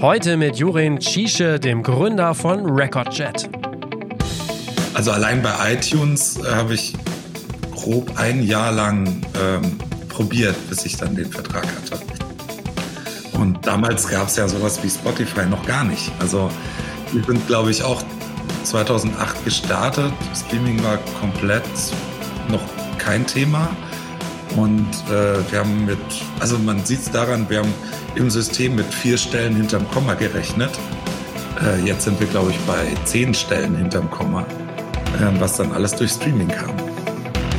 Heute mit Jurin Cische, dem Gründer von RecordJet. Also allein bei iTunes äh, habe ich grob ein Jahr lang ähm, probiert, bis ich dann den Vertrag hatte. Und damals gab es ja sowas wie Spotify noch gar nicht. Also wir sind, glaube ich, auch 2008 gestartet. Streaming war komplett noch kein Thema. Und äh, wir haben mit, also man sieht es daran, wir haben im System mit vier Stellen hinterm Komma gerechnet. Äh, jetzt sind wir, glaube ich, bei zehn Stellen hinterm Komma, äh, was dann alles durch Streaming kam.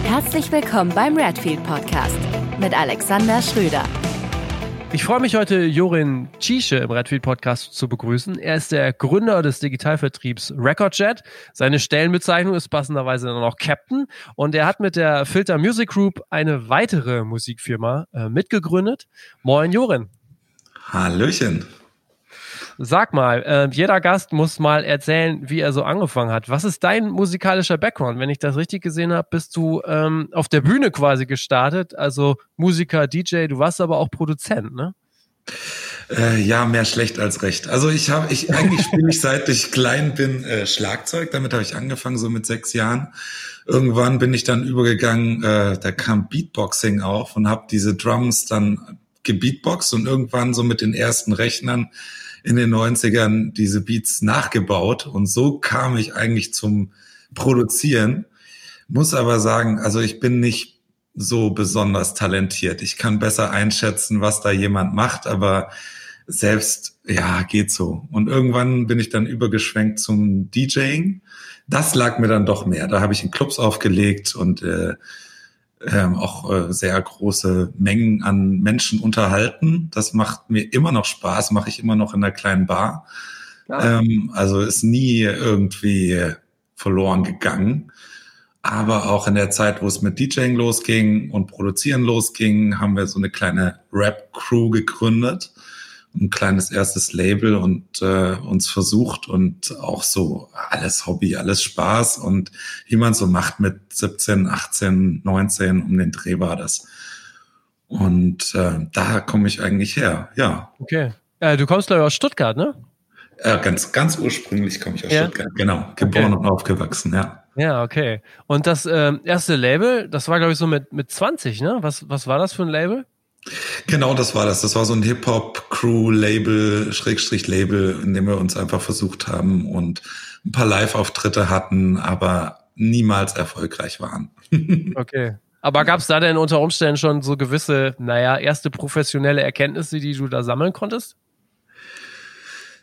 Herzlich willkommen beim Redfield Podcast mit Alexander Schröder. Ich freue mich heute, Jorin Cische im Redfield Podcast zu begrüßen. Er ist der Gründer des Digitalvertriebs RecordJet. Seine Stellenbezeichnung ist passenderweise dann auch Captain. Und er hat mit der Filter Music Group eine weitere Musikfirma äh, mitgegründet. Moin, Jorin. Hallöchen. Sag mal, äh, jeder Gast muss mal erzählen, wie er so angefangen hat. Was ist dein musikalischer Background? Wenn ich das richtig gesehen habe, bist du ähm, auf der Bühne quasi gestartet, also Musiker, DJ, du warst aber auch Produzent, ne? Äh, ja, mehr schlecht als recht. Also ich habe, ich eigentlich spiele ich seit ich klein bin äh, Schlagzeug. Damit habe ich angefangen, so mit sechs Jahren. Irgendwann bin ich dann übergegangen, äh, da kam Beatboxing auf und habe diese Drums dann gebeatboxt und irgendwann so mit den ersten Rechnern in den 90ern diese Beats nachgebaut und so kam ich eigentlich zum Produzieren. Muss aber sagen, also ich bin nicht so besonders talentiert. Ich kann besser einschätzen, was da jemand macht, aber selbst, ja, geht so. Und irgendwann bin ich dann übergeschwenkt zum DJing. Das lag mir dann doch mehr. Da habe ich in Clubs aufgelegt und äh, ähm, auch äh, sehr große Mengen an Menschen unterhalten. Das macht mir immer noch Spaß, mache ich immer noch in einer kleinen Bar. Ja. Ähm, also ist nie irgendwie verloren gegangen. Aber auch in der Zeit, wo es mit DJing losging und Produzieren losging, haben wir so eine kleine Rap-Crew gegründet ein kleines erstes Label und äh, uns versucht und auch so alles Hobby, alles Spaß und wie man so macht mit 17, 18, 19 um den Dreh war das. Und äh, da komme ich eigentlich her, ja. Okay. Äh, du kommst glaube ich aus Stuttgart, ne? Äh, ganz, ganz ursprünglich komme ich aus ja? Stuttgart, genau. Geboren okay. und aufgewachsen, ja. Ja, okay. Und das äh, erste Label, das war, glaube ich, so mit, mit 20, ne? Was, was war das für ein Label? Genau, das war das. Das war so ein Hip-Hop-Crew-Label, Schrägstrich-Label, in dem wir uns einfach versucht haben und ein paar Live-Auftritte hatten, aber niemals erfolgreich waren. okay. Aber gab es da denn unter Umständen schon so gewisse, naja, erste professionelle Erkenntnisse, die du da sammeln konntest?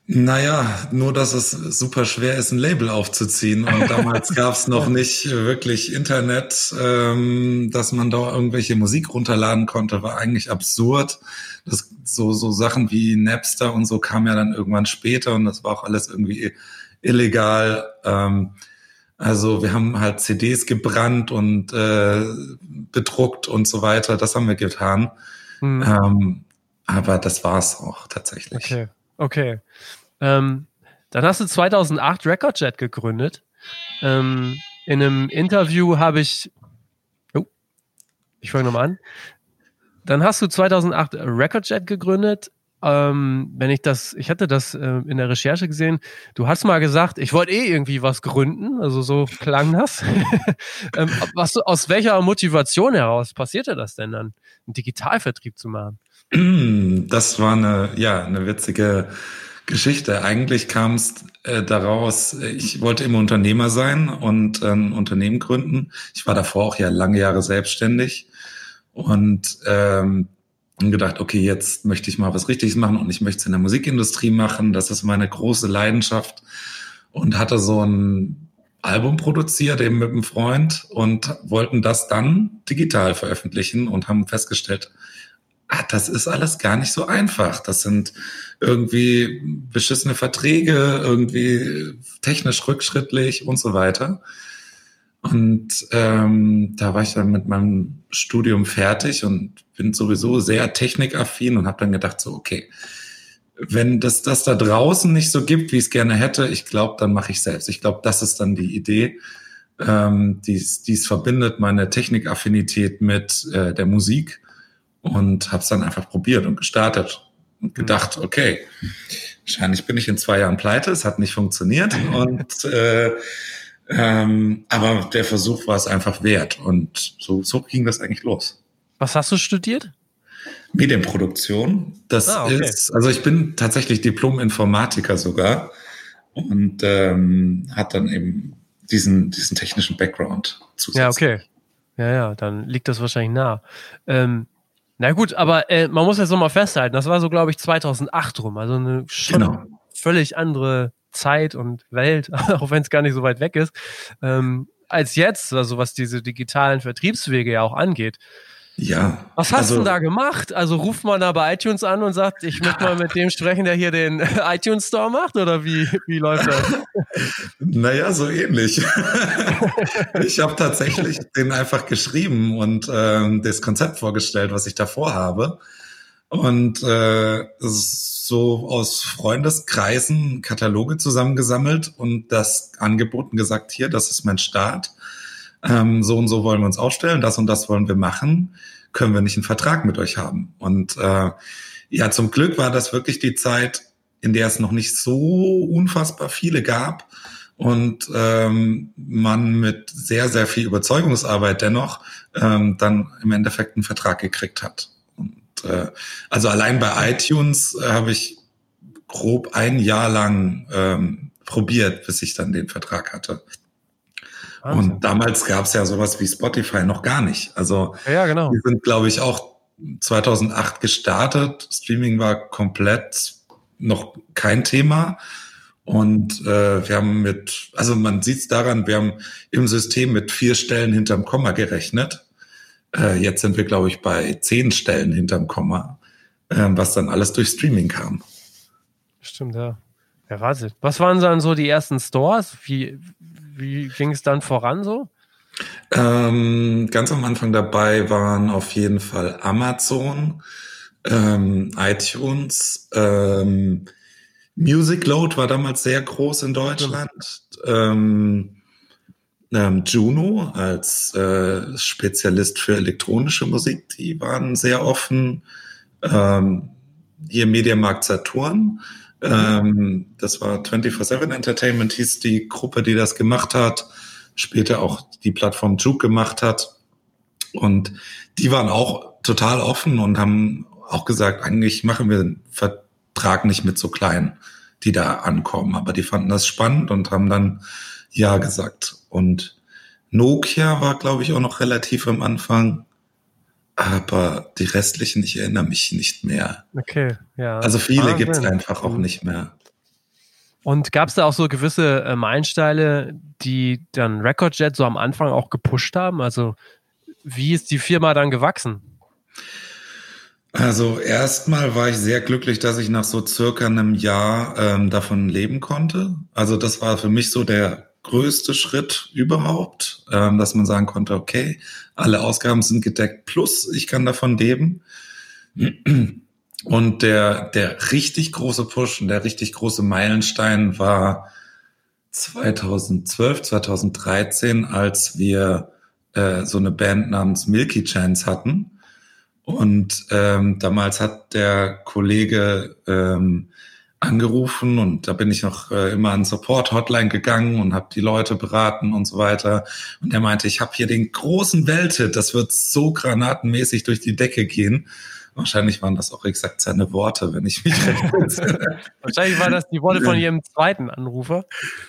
Naja, nur dass es super schwer ist, ein Label aufzuziehen. Und damals gab es noch nicht wirklich Internet, ähm, dass man da irgendwelche Musik runterladen konnte, war eigentlich absurd. Das, so, so Sachen wie Napster und so kam ja dann irgendwann später und das war auch alles irgendwie illegal. Ähm, also wir haben halt CDs gebrannt und äh, bedruckt und so weiter. Das haben wir getan. Hm. Ähm, aber das war's auch tatsächlich. Okay. Okay. Ähm, dann hast du 2008 RecordJet gegründet. Ähm, in einem Interview habe ich. Oh, ich fange nochmal an. Dann hast du 2008 RecordJet gegründet. Ähm, wenn ich das, ich hatte das äh, in der Recherche gesehen, du hast mal gesagt, ich wollte eh irgendwie was gründen, also so klang das. ähm, was, aus welcher Motivation heraus passierte das denn dann, einen Digitalvertrieb zu machen? Das war eine, ja, eine witzige Geschichte. Eigentlich kam es äh, daraus, ich wollte immer Unternehmer sein und äh, ein Unternehmen gründen. Ich war davor auch ja lange Jahre selbstständig und ähm, gedacht, okay, jetzt möchte ich mal was Richtiges machen und ich möchte es in der Musikindustrie machen. Das ist meine große Leidenschaft und hatte so ein Album produziert eben mit einem Freund und wollten das dann digital veröffentlichen und haben festgestellt, ah, das ist alles gar nicht so einfach. Das sind irgendwie beschissene Verträge, irgendwie technisch rückschrittlich und so weiter. Und ähm, da war ich dann mit meinem Studium fertig und bin sowieso sehr technikaffin und habe dann gedacht, so, okay, wenn das das da draußen nicht so gibt, wie ich es gerne hätte, ich glaube, dann mache ich selbst. Ich glaube, das ist dann die Idee, ähm, die es verbindet, meine Technikaffinität mit äh, der Musik und habe es dann einfach probiert und gestartet und gedacht, okay, wahrscheinlich bin ich in zwei Jahren pleite, es hat nicht funktioniert und äh, ähm, aber der Versuch war es einfach wert und so, so ging das eigentlich los. Was hast du studiert? Medienproduktion. Das ah, okay. ist, also ich bin tatsächlich Diplom-Informatiker sogar und ähm, hat dann eben diesen, diesen technischen Background zusätzlich. Ja, okay. Ja, ja, dann liegt das wahrscheinlich nah. Ähm, na gut, aber äh, man muss jetzt nochmal festhalten, das war so, glaube ich, 2008 rum. Also eine schon genau. völlig andere Zeit und Welt, auch wenn es gar nicht so weit weg ist, ähm, als jetzt, also was diese digitalen Vertriebswege ja auch angeht. Ja. Was hast also, du denn da gemacht? Also ruft man da bei iTunes an und sagt, ich möchte mal mit dem sprechen, der hier den iTunes Store macht oder wie, wie läuft das? Naja, so ähnlich. ich habe tatsächlich den einfach geschrieben und ähm, das Konzept vorgestellt, was ich davor habe. Und äh, so aus Freundeskreisen Kataloge zusammengesammelt und das angeboten gesagt, hier, das ist mein Start ähm, so und so wollen wir uns aufstellen, das und das wollen wir machen, können wir nicht einen Vertrag mit euch haben. Und äh, ja, zum Glück war das wirklich die Zeit, in der es noch nicht so unfassbar viele gab und ähm, man mit sehr, sehr viel Überzeugungsarbeit dennoch ähm, dann im Endeffekt einen Vertrag gekriegt hat. Und äh, also allein bei iTunes äh, habe ich grob ein Jahr lang ähm, probiert, bis ich dann den Vertrag hatte. Wahnsinn. Und damals gab es ja sowas wie Spotify noch gar nicht. Also ja, genau. wir sind, glaube ich, auch 2008 gestartet. Streaming war komplett noch kein Thema. Und äh, wir haben mit, also man sieht es daran, wir haben im System mit vier Stellen hinterm Komma gerechnet. Äh, jetzt sind wir, glaube ich, bei zehn Stellen hinterm Komma, äh, was dann alles durch Streaming kam. Stimmt, ja. Ja, Wahnsinn. Was waren dann so die ersten Stores? Wie, wie ging es dann voran so? Ähm, ganz am Anfang dabei waren auf jeden Fall Amazon, ähm, iTunes, ähm, Music Load war damals sehr groß in Deutschland. Ähm, ähm, Juno als äh, Spezialist für elektronische Musik, die waren sehr offen. Ähm, hier Mediamarkt Saturn ähm, das war 24-7 Entertainment, hieß die Gruppe, die das gemacht hat. Später auch die Plattform Juke gemacht hat. Und die waren auch total offen und haben auch gesagt, eigentlich machen wir den Vertrag nicht mit so kleinen, die da ankommen. Aber die fanden das spannend und haben dann Ja gesagt. Und Nokia war, glaube ich, auch noch relativ am Anfang aber die restlichen, ich erinnere mich nicht mehr. Okay, ja. Also viele ah, gibt es einfach auch nicht mehr. Und gab es da auch so gewisse äh, Meilensteine, die dann Recordjet so am Anfang auch gepusht haben? Also wie ist die Firma dann gewachsen? Also erstmal war ich sehr glücklich, dass ich nach so circa einem Jahr ähm, davon leben konnte. Also das war für mich so der größte Schritt überhaupt, ähm, dass man sagen konnte, okay, alle Ausgaben sind gedeckt, plus ich kann davon leben. Und der, der richtig große Push und der richtig große Meilenstein war 2012, 2013, als wir äh, so eine Band namens Milky Chance hatten. Und ähm, damals hat der Kollege ähm, angerufen und da bin ich noch äh, immer an Support-Hotline gegangen und habe die Leute beraten und so weiter. Und er meinte, ich habe hier den großen Welthit, das wird so granatenmäßig durch die Decke gehen. Wahrscheinlich waren das auch exakt seine Worte, wenn ich mich recht Wahrscheinlich waren das die Worte von jedem zweiten Anrufer.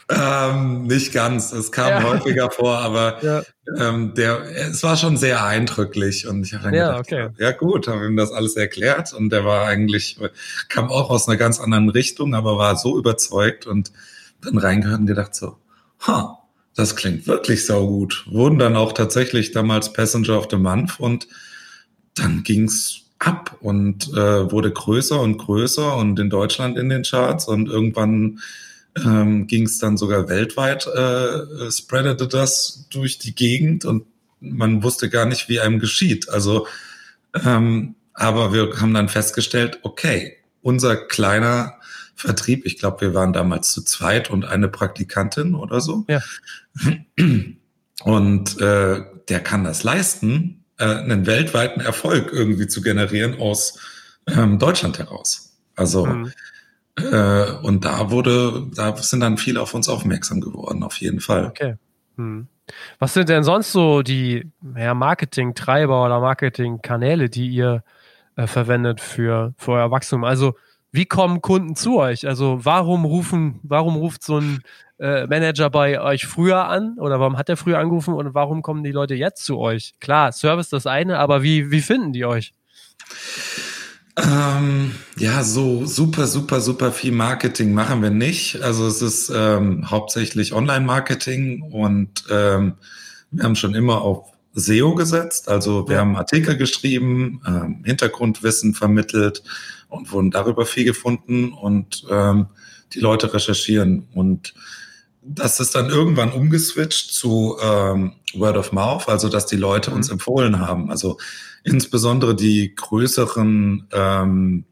Ähm, nicht ganz. Es kam ja. häufiger vor, aber ja. ähm, der, es war schon sehr eindrücklich und ich habe dann ja, gedacht, okay. ja gut, habe ihm das alles erklärt und der war eigentlich, kam auch aus einer ganz anderen Richtung, aber war so überzeugt und dann reingehört und gedacht so, ha, das klingt wirklich so gut. Wurden dann auch tatsächlich damals Passenger of the Month und dann ging's ab und äh, wurde größer und größer und in Deutschland in den Charts und irgendwann ähm, ging es dann sogar weltweit, äh, spreadete das durch die Gegend und man wusste gar nicht, wie einem geschieht. Also, ähm, aber wir haben dann festgestellt, okay, unser kleiner Vertrieb, ich glaube, wir waren damals zu zweit und eine Praktikantin oder so. Ja. Und äh, der kann das leisten äh, einen weltweiten Erfolg irgendwie zu generieren aus ähm, Deutschland heraus. Also mhm. äh, und da wurde, da sind dann viele auf uns aufmerksam geworden, auf jeden Fall. Okay. Mhm. Was sind denn sonst so die ja, Marketing-Treiber oder Marketing-Kanäle, die ihr äh, verwendet für, für euer Wachstum? Also wie kommen Kunden zu euch? Also warum rufen, warum ruft so ein äh, Manager bei euch früher an oder warum hat er früher angerufen und warum kommen die Leute jetzt zu euch? Klar, Service das eine, aber wie, wie finden die euch? Ähm, ja, so super, super, super viel Marketing machen wir nicht. Also es ist ähm, hauptsächlich Online-Marketing und ähm, wir haben schon immer auf SEO gesetzt. Also wir haben Artikel geschrieben, ähm, Hintergrundwissen vermittelt und wurden darüber viel gefunden und ähm, die Leute recherchieren. Und das ist dann irgendwann umgeswitcht zu ähm, Word of Mouth, also dass die Leute uns mhm. empfohlen haben. Also insbesondere die größeren ähm,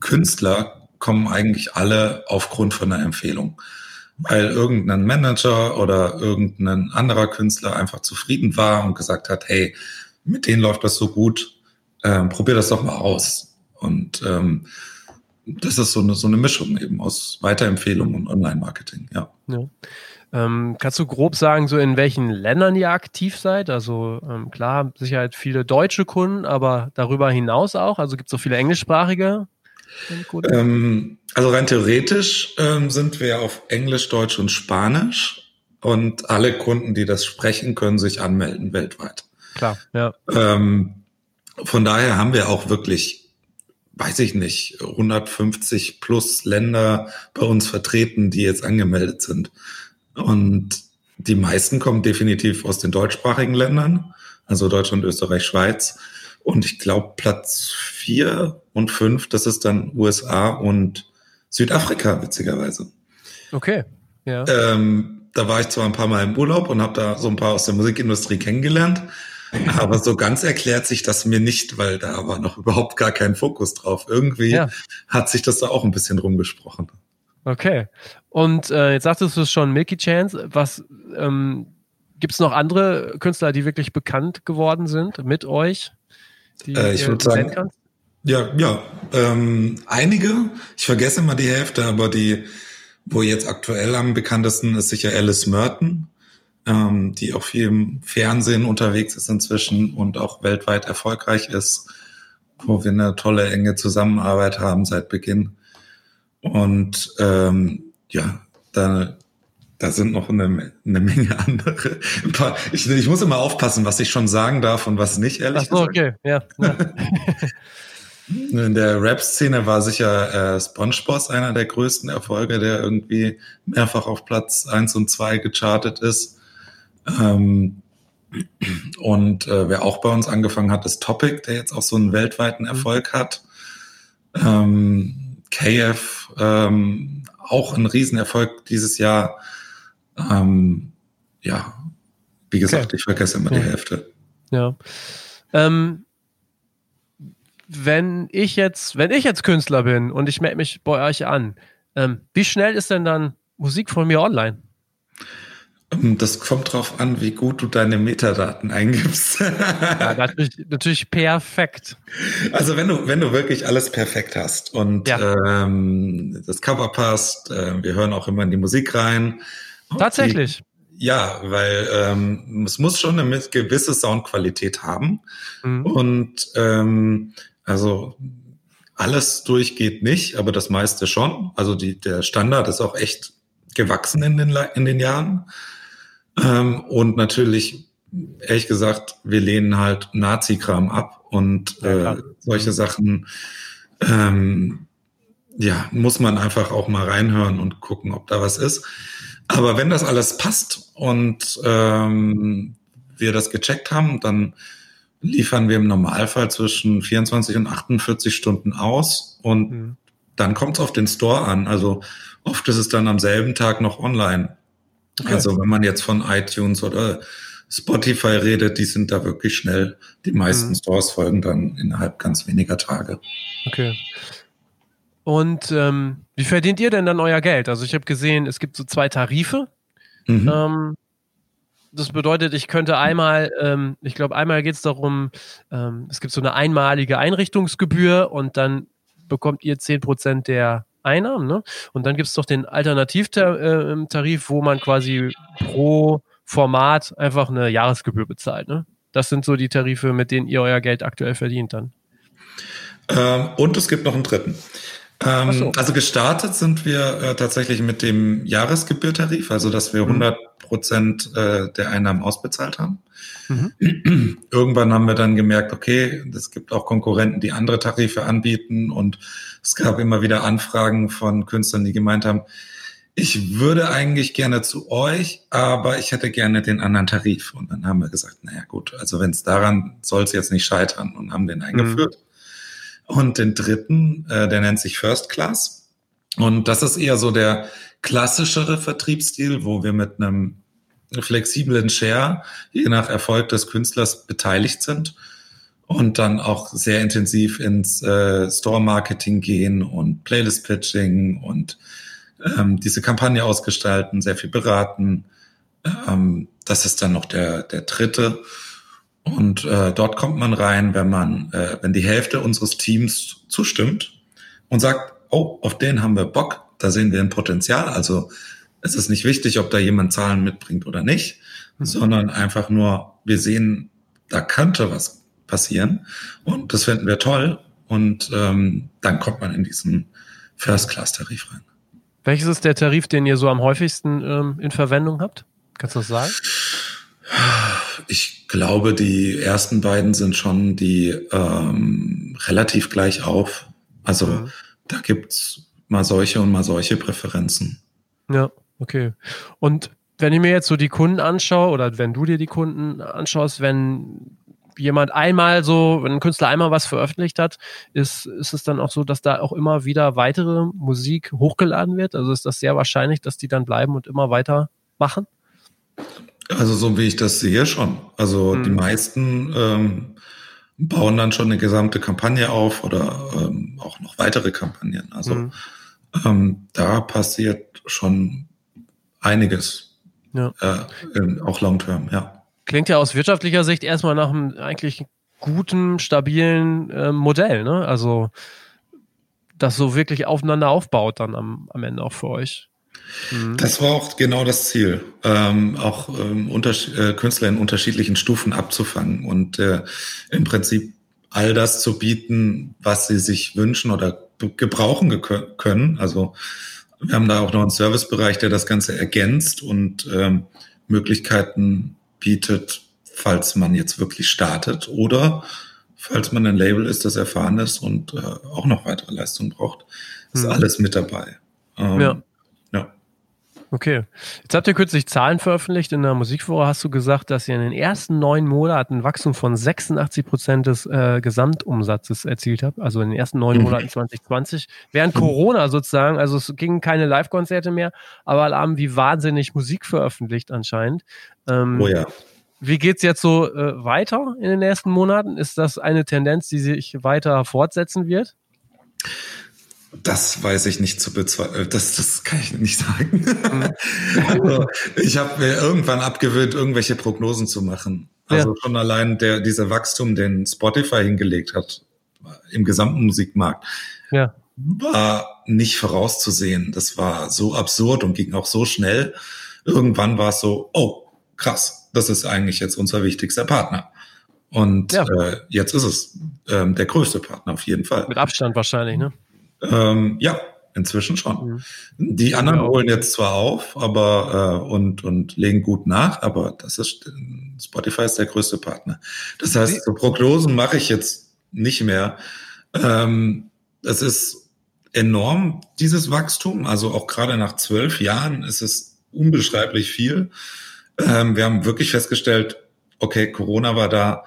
Künstler kommen eigentlich alle aufgrund von einer Empfehlung. Weil irgendein Manager oder irgendein anderer Künstler einfach zufrieden war und gesagt hat, hey, mit denen läuft das so gut, ähm, probier das doch mal aus. Und ähm, das ist so eine, so eine Mischung eben aus Weiterempfehlung und Online-Marketing, ja. ja. Ähm, kannst du grob sagen, so in welchen Ländern ihr aktiv seid? Also ähm, klar, sicher viele deutsche Kunden, aber darüber hinaus auch? Also gibt es so viele englischsprachige? Ähm, also rein theoretisch ähm, sind wir auf Englisch, Deutsch und Spanisch und alle Kunden, die das sprechen, können sich anmelden weltweit. Klar, ja. Ähm, von daher haben wir auch wirklich weiß ich nicht, 150 plus Länder bei uns vertreten, die jetzt angemeldet sind. Und die meisten kommen definitiv aus den deutschsprachigen Ländern, also Deutschland, Österreich, Schweiz. Und ich glaube, Platz vier und fünf, das ist dann USA und Südafrika, witzigerweise. Okay. Ja. Ähm, da war ich zwar ein paar Mal im Urlaub und habe da so ein paar aus der Musikindustrie kennengelernt, aber so ganz erklärt sich das mir nicht, weil da war noch überhaupt gar kein Fokus drauf. Irgendwie ja. hat sich das da auch ein bisschen rumgesprochen. Okay. Und äh, jetzt sagtest du es schon, Milky Chance. Was ähm, gibt es noch andere Künstler, die wirklich bekannt geworden sind mit euch? Die äh, ich würde sagen, kannst? ja, ja, ähm, einige. Ich vergesse immer die Hälfte, aber die, wo jetzt aktuell am bekanntesten ist sicher Alice Merton ähm, die auch viel im Fernsehen unterwegs ist inzwischen und auch weltweit erfolgreich ist, wo wir eine tolle, enge Zusammenarbeit haben seit Beginn. Und ähm, ja, da, da sind noch eine, eine Menge andere. Ich, ich muss immer aufpassen, was ich schon sagen darf und was nicht, ehrlich Ach so, gesagt. okay, ja. ja. In der Rap-Szene war sicher äh, SpongeBob einer der größten Erfolge, der irgendwie mehrfach auf Platz eins und zwei gechartet ist. Ähm, und äh, wer auch bei uns angefangen hat, ist Topic, der jetzt auch so einen weltweiten mhm. Erfolg hat. Ähm, KF, ähm, auch ein Riesenerfolg dieses Jahr. Ähm, ja, wie gesagt, okay. ich vergesse immer ja. die Hälfte. Ja. Ähm, wenn ich jetzt, wenn ich jetzt Künstler bin und ich melde mich bei euch an, ähm, wie schnell ist denn dann Musik von mir online? Ähm, das kommt drauf an, wie gut du deine Metadaten eingibst. ja, natürlich, natürlich perfekt. Also wenn du, wenn du wirklich alles perfekt hast und ja. ähm, das Cover passt, äh, wir hören auch immer in die Musik rein. Tatsächlich. Die, ja, weil ähm, es muss schon eine gewisse Soundqualität haben. Mhm. Und ähm, also alles durchgeht nicht, aber das meiste schon. Also die, der Standard ist auch echt gewachsen in den, in den Jahren. Ähm, und natürlich, ehrlich gesagt, wir lehnen halt Nazi-Kram ab und äh, solche Sachen, ähm, ja, muss man einfach auch mal reinhören und gucken, ob da was ist. Aber wenn das alles passt und ähm, wir das gecheckt haben, dann liefern wir im Normalfall zwischen 24 und 48 Stunden aus und mhm. dann kommt es auf den Store an. Also oft ist es dann am selben Tag noch online. Okay. Also wenn man jetzt von iTunes oder Spotify redet, die sind da wirklich schnell. Die meisten mhm. Stores folgen dann innerhalb ganz weniger Tage. Okay. Und ähm, wie verdient ihr denn dann euer Geld? Also ich habe gesehen, es gibt so zwei Tarife. Mhm. Ähm, das bedeutet, ich könnte einmal, ähm, ich glaube, einmal geht es darum, ähm, es gibt so eine einmalige Einrichtungsgebühr und dann bekommt ihr 10% der Einnahmen. Ne? Und dann gibt es doch den Alternativtarif, wo man quasi pro Format einfach eine Jahresgebühr bezahlt. Ne? Das sind so die Tarife, mit denen ihr euer Geld aktuell verdient dann. Ähm, und es gibt noch einen dritten. Ähm, so. Also gestartet sind wir äh, tatsächlich mit dem Jahresgebührtarif, also dass wir 100 mhm. Prozent äh, der Einnahmen ausbezahlt haben. Mhm. Irgendwann haben wir dann gemerkt, okay, es gibt auch Konkurrenten, die andere Tarife anbieten und es gab immer wieder Anfragen von Künstlern, die gemeint haben, ich würde eigentlich gerne zu euch, aber ich hätte gerne den anderen Tarif. Und dann haben wir gesagt, naja gut, also wenn es daran soll es jetzt nicht scheitern und haben den eingeführt. Mhm. Und den dritten, äh, der nennt sich First Class. Und das ist eher so der klassischere Vertriebsstil, wo wir mit einem flexiblen Share, je nach Erfolg des Künstlers, beteiligt sind und dann auch sehr intensiv ins äh, Store-Marketing gehen und Playlist-Pitching und ähm, diese Kampagne ausgestalten, sehr viel beraten. Ähm, das ist dann noch der, der dritte. Und äh, dort kommt man rein, wenn man, äh, wenn die Hälfte unseres Teams zustimmt und sagt, oh, auf den haben wir Bock, da sehen wir ein Potenzial. Also es ist nicht wichtig, ob da jemand Zahlen mitbringt oder nicht, mhm. sondern einfach nur, wir sehen, da könnte was passieren und das finden wir toll und ähm, dann kommt man in diesen First-Class-Tarif rein. Welches ist der Tarif, den ihr so am häufigsten ähm, in Verwendung habt? Kannst du das sagen? Ich glaube, die ersten beiden sind schon die ähm, relativ gleich auf. Also mhm. da gibt's mal solche und mal solche Präferenzen. Ja, okay. Und wenn ich mir jetzt so die Kunden anschaue oder wenn du dir die Kunden anschaust, wenn jemand einmal so, wenn ein Künstler einmal was veröffentlicht hat, ist, ist es dann auch so, dass da auch immer wieder weitere Musik hochgeladen wird? Also ist das sehr wahrscheinlich, dass die dann bleiben und immer weiter machen? Also so wie ich das sehe schon. Also mhm. die meisten ähm, bauen dann schon eine gesamte Kampagne auf oder ähm, auch noch weitere Kampagnen. Also mhm. ähm, da passiert schon einiges. Ja. Äh, auch long term, ja. Klingt ja aus wirtschaftlicher Sicht erstmal nach einem eigentlich guten, stabilen äh, Modell, ne? Also das so wirklich aufeinander aufbaut dann am, am Ende auch für euch. Mhm. Das war auch genau das Ziel, ähm, auch ähm, äh, Künstler in unterschiedlichen Stufen abzufangen und äh, im Prinzip all das zu bieten, was sie sich wünschen oder gebrauchen können. Also wir haben da auch noch einen Servicebereich, der das Ganze ergänzt und ähm, Möglichkeiten bietet, falls man jetzt wirklich startet oder falls man ein Label ist, das erfahren ist und äh, auch noch weitere Leistungen braucht. Ist mhm. alles mit dabei. Ähm, ja. ja. Okay. Jetzt habt ihr kürzlich Zahlen veröffentlicht. In der Musikwoche hast du gesagt, dass ihr in den ersten neun Monaten ein Wachstum von 86 Prozent des äh, Gesamtumsatzes erzielt habt. Also in den ersten neun mhm. Monaten 2020. Während. Corona sozusagen, also es gingen keine Live-Konzerte mehr, aber alle haben wie wahnsinnig Musik veröffentlicht anscheinend. Ähm, oh ja. Wie geht's jetzt so äh, weiter in den nächsten Monaten? Ist das eine Tendenz, die sich weiter fortsetzen wird? Das weiß ich nicht zu bezweifeln. Äh, das, das kann ich nicht sagen. Mhm. also, ich habe mir irgendwann abgewöhnt, irgendwelche Prognosen zu machen. Also ja. schon allein der, dieser Wachstum, den Spotify hingelegt hat im gesamten Musikmarkt, ja. war nicht vorauszusehen. Das war so absurd und ging auch so schnell. Irgendwann war es so, oh, krass, das ist eigentlich jetzt unser wichtigster Partner. Und ja. äh, jetzt ist es ähm, der größte Partner auf jeden Fall. Mit Abstand wahrscheinlich, ne? Ähm, ja, inzwischen schon. Die anderen holen jetzt zwar auf, aber äh, und und legen gut nach, aber das ist Spotify ist der größte Partner. Das heißt, so Prognosen mache ich jetzt nicht mehr. Ähm, das ist enorm dieses Wachstum. Also auch gerade nach zwölf Jahren ist es unbeschreiblich viel. Ähm, wir haben wirklich festgestellt, okay, Corona war da,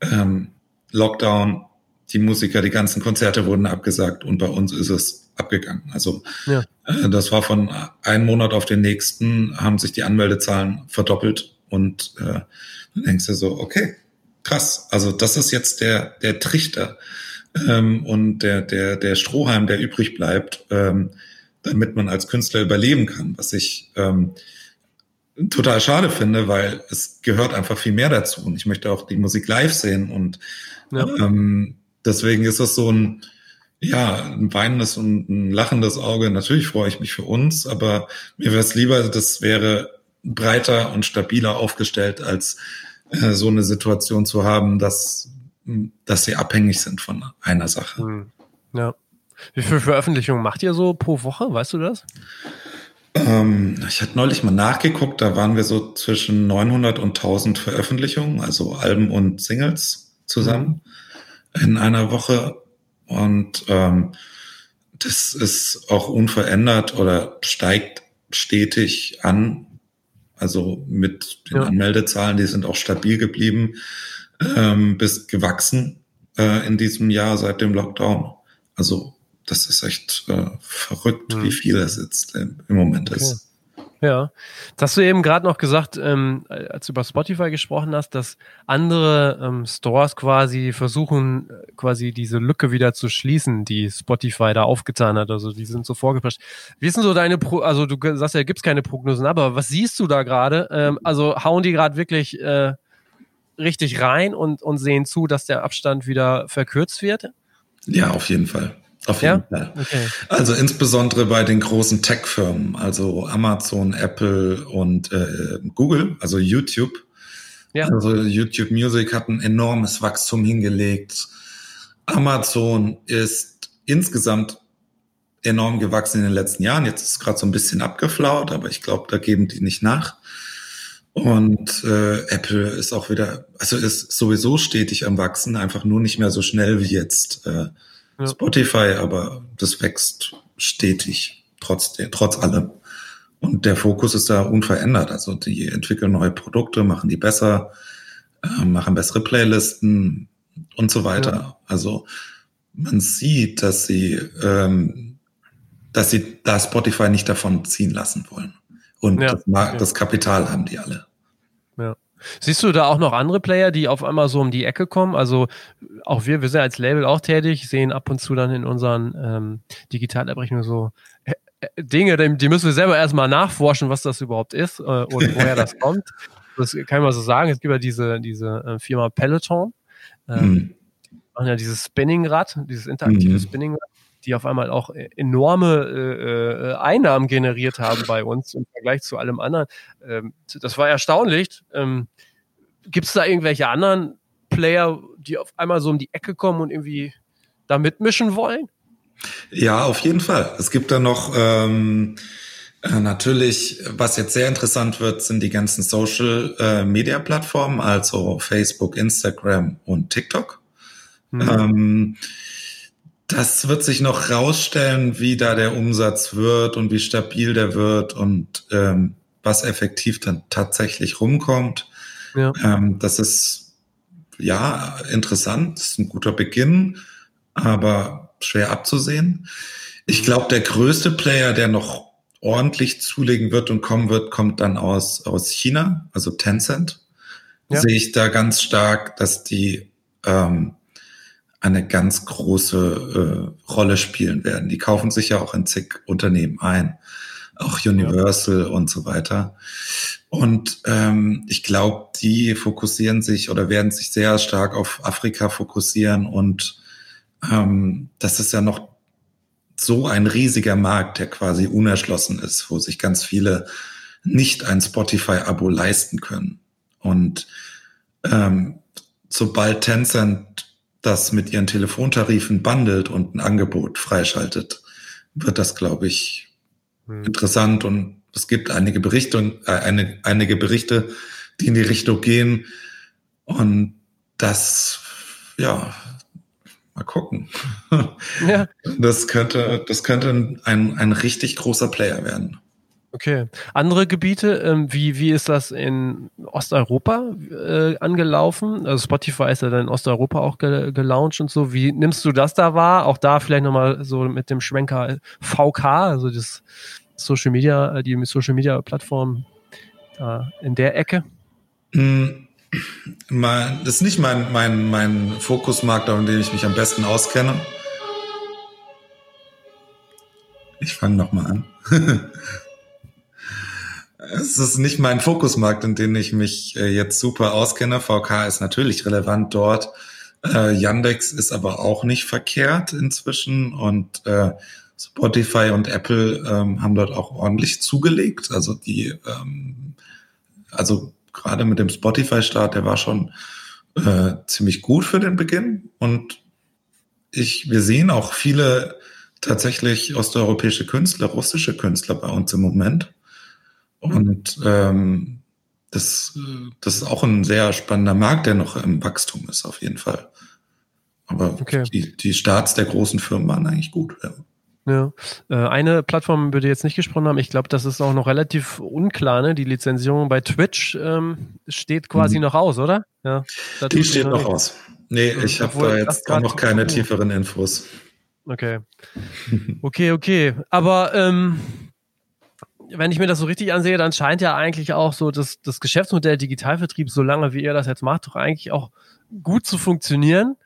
ähm, Lockdown, die Musiker, die ganzen Konzerte wurden abgesagt und bei uns ist es abgegangen. Also ja. äh, das war von einem Monat auf den nächsten, haben sich die Anmeldezahlen verdoppelt und äh, dann denkst du so, okay, krass. Also das ist jetzt der, der Trichter ähm, und der, der, der Strohhalm, der übrig bleibt, ähm, damit man als Künstler überleben kann, was ich ähm, total schade finde, weil es gehört einfach viel mehr dazu und ich möchte auch die Musik live sehen und ja. ähm, deswegen ist das so ein ja, ein weinendes und ein lachendes Auge. Natürlich freue ich mich für uns, aber mir wäre es lieber, das wäre breiter und stabiler aufgestellt, als äh, so eine Situation zu haben, dass, dass sie abhängig sind von einer Sache. Hm. Ja. Wie viele Veröffentlichungen macht ihr so pro Woche? Weißt du das? Ähm, ich hatte neulich mal nachgeguckt, da waren wir so zwischen 900 und 1000 Veröffentlichungen, also Alben und Singles zusammen mhm. In einer Woche. Und ähm, das ist auch unverändert oder steigt stetig an. Also mit den ja. Anmeldezahlen, die sind auch stabil geblieben, ähm, bis gewachsen äh, in diesem Jahr seit dem Lockdown. Also das ist echt äh, verrückt, mhm. wie viel es jetzt im, im Moment okay. ist. Ja, das hast du eben gerade noch gesagt, ähm, als du über Spotify gesprochen hast, dass andere ähm, Stores quasi versuchen, quasi diese Lücke wieder zu schließen, die Spotify da aufgetan hat. Also die sind so vorgeprescht. Wie ist denn so deine, Pro also du sagst ja, gibt's keine Prognosen, aber was siehst du da gerade? Ähm, also hauen die gerade wirklich äh, richtig rein und, und sehen zu, dass der Abstand wieder verkürzt wird? Ja, auf jeden Fall. Auf jeden ja? Fall. Okay. Also insbesondere bei den großen Tech-Firmen, also Amazon, Apple und äh, Google, also YouTube. Ja. Also YouTube Music hat ein enormes Wachstum hingelegt. Amazon ist insgesamt enorm gewachsen in den letzten Jahren. Jetzt ist es gerade so ein bisschen abgeflaut, aber ich glaube, da geben die nicht nach. Und äh, Apple ist auch wieder, also ist sowieso stetig am Wachsen, einfach nur nicht mehr so schnell wie jetzt äh, ja. Spotify, aber das wächst stetig, trotzdem, trotz allem. Und der Fokus ist da unverändert. Also die entwickeln neue Produkte, machen die besser, äh, machen bessere Playlisten und so weiter. Ja. Also man sieht, dass sie, ähm, dass sie da Spotify nicht davon ziehen lassen wollen. Und ja. das, das Kapital haben die alle. Siehst du da auch noch andere Player, die auf einmal so um die Ecke kommen? Also auch wir, wir sind als Label auch tätig, sehen ab und zu dann in unseren ähm, Digitalabrechnungen so äh, äh Dinge, die müssen wir selber erstmal nachforschen, was das überhaupt ist äh, und woher das kommt. Das kann mal so sagen. Es gibt ja diese, diese äh, Firma Peloton. Ähm, mhm. Die machen ja dieses Spinningrad, dieses interaktive mhm. Spinningrad die auf einmal auch e-, enorme äh, äh, Einnahmen generiert haben bei uns im Vergleich zu allem anderen. Ähm, das war erstaunlich. Ähm, Gibt es da irgendwelche anderen Player, die auf einmal so um die Ecke kommen und irgendwie da mitmischen wollen? Ja, auf jeden Fall. Es gibt da noch ähm, äh, natürlich, was jetzt sehr interessant wird, sind die ganzen Social äh, Media Plattformen, also Facebook, Instagram und TikTok. Mhm. Ähm, das wird sich noch rausstellen, wie da der Umsatz wird und wie stabil der wird und ähm, was effektiv dann tatsächlich rumkommt. Ja. Ähm, das ist ja interessant, ist ein guter Beginn, aber schwer abzusehen. Ich mhm. glaube, der größte Player, der noch ordentlich zulegen wird und kommen wird, kommt dann aus, aus China, also Tencent. Ja. Sehe ich da ganz stark, dass die ähm, eine ganz große äh, Rolle spielen werden. Die kaufen sich ja auch in zig Unternehmen ein, auch Universal ja. und so weiter. Und ähm, ich glaube, die fokussieren sich oder werden sich sehr stark auf Afrika fokussieren. Und ähm, das ist ja noch so ein riesiger Markt, der quasi unerschlossen ist, wo sich ganz viele nicht ein Spotify-Abo leisten können. Und ähm, sobald Tencent das mit ihren Telefontarifen bundelt und ein Angebot freischaltet, wird das, glaube ich, hm. interessant. Und es gibt einige Berichte, äh, eine, einige Berichte, die in die Richtung gehen. Und das, ja, mal gucken. Ja. Das könnte, das könnte ein, ein richtig großer Player werden. Okay. Andere Gebiete, ähm, wie, wie ist das in Osteuropa äh, angelaufen? Also Spotify ist ja dann in Osteuropa auch ge gelauncht und so. Wie nimmst du das da wahr? Auch da vielleicht nochmal so mit dem Schwenker VK, also das Social Media, äh, die Social Media Plattform in der Ecke? Mm, das ist nicht mein, mein, mein Fokusmarkt, in dem ich mich am besten auskenne. Ich fange nochmal an. Es ist nicht mein Fokusmarkt, in dem ich mich äh, jetzt super auskenne. VK ist natürlich relevant dort. Äh, Yandex ist aber auch nicht verkehrt inzwischen und äh, Spotify und Apple ähm, haben dort auch ordentlich zugelegt. Also die, ähm, also gerade mit dem Spotify-Start, der war schon äh, ziemlich gut für den Beginn. Und ich, wir sehen auch viele tatsächlich osteuropäische Künstler, russische Künstler bei uns im Moment. Und ähm, das, das ist auch ein sehr spannender Markt, der noch im Wachstum ist, auf jeden Fall. Aber okay. die, die Starts der großen Firmen waren eigentlich gut. Ja. Ja. Äh, eine Plattform, über die jetzt nicht gesprochen haben, ich glaube, das ist auch noch relativ unklar, ne? Die Lizenzierung bei Twitch ähm, steht quasi mhm. noch aus, oder? Ja. Die steht noch aus. Nee, ich habe da jetzt auch noch keine tieferen Infos. Okay. Okay, okay. Aber ähm, wenn ich mir das so richtig ansehe, dann scheint ja eigentlich auch so das, das Geschäftsmodell Digitalvertrieb, so lange wie ihr das jetzt macht, doch eigentlich auch gut zu funktionieren.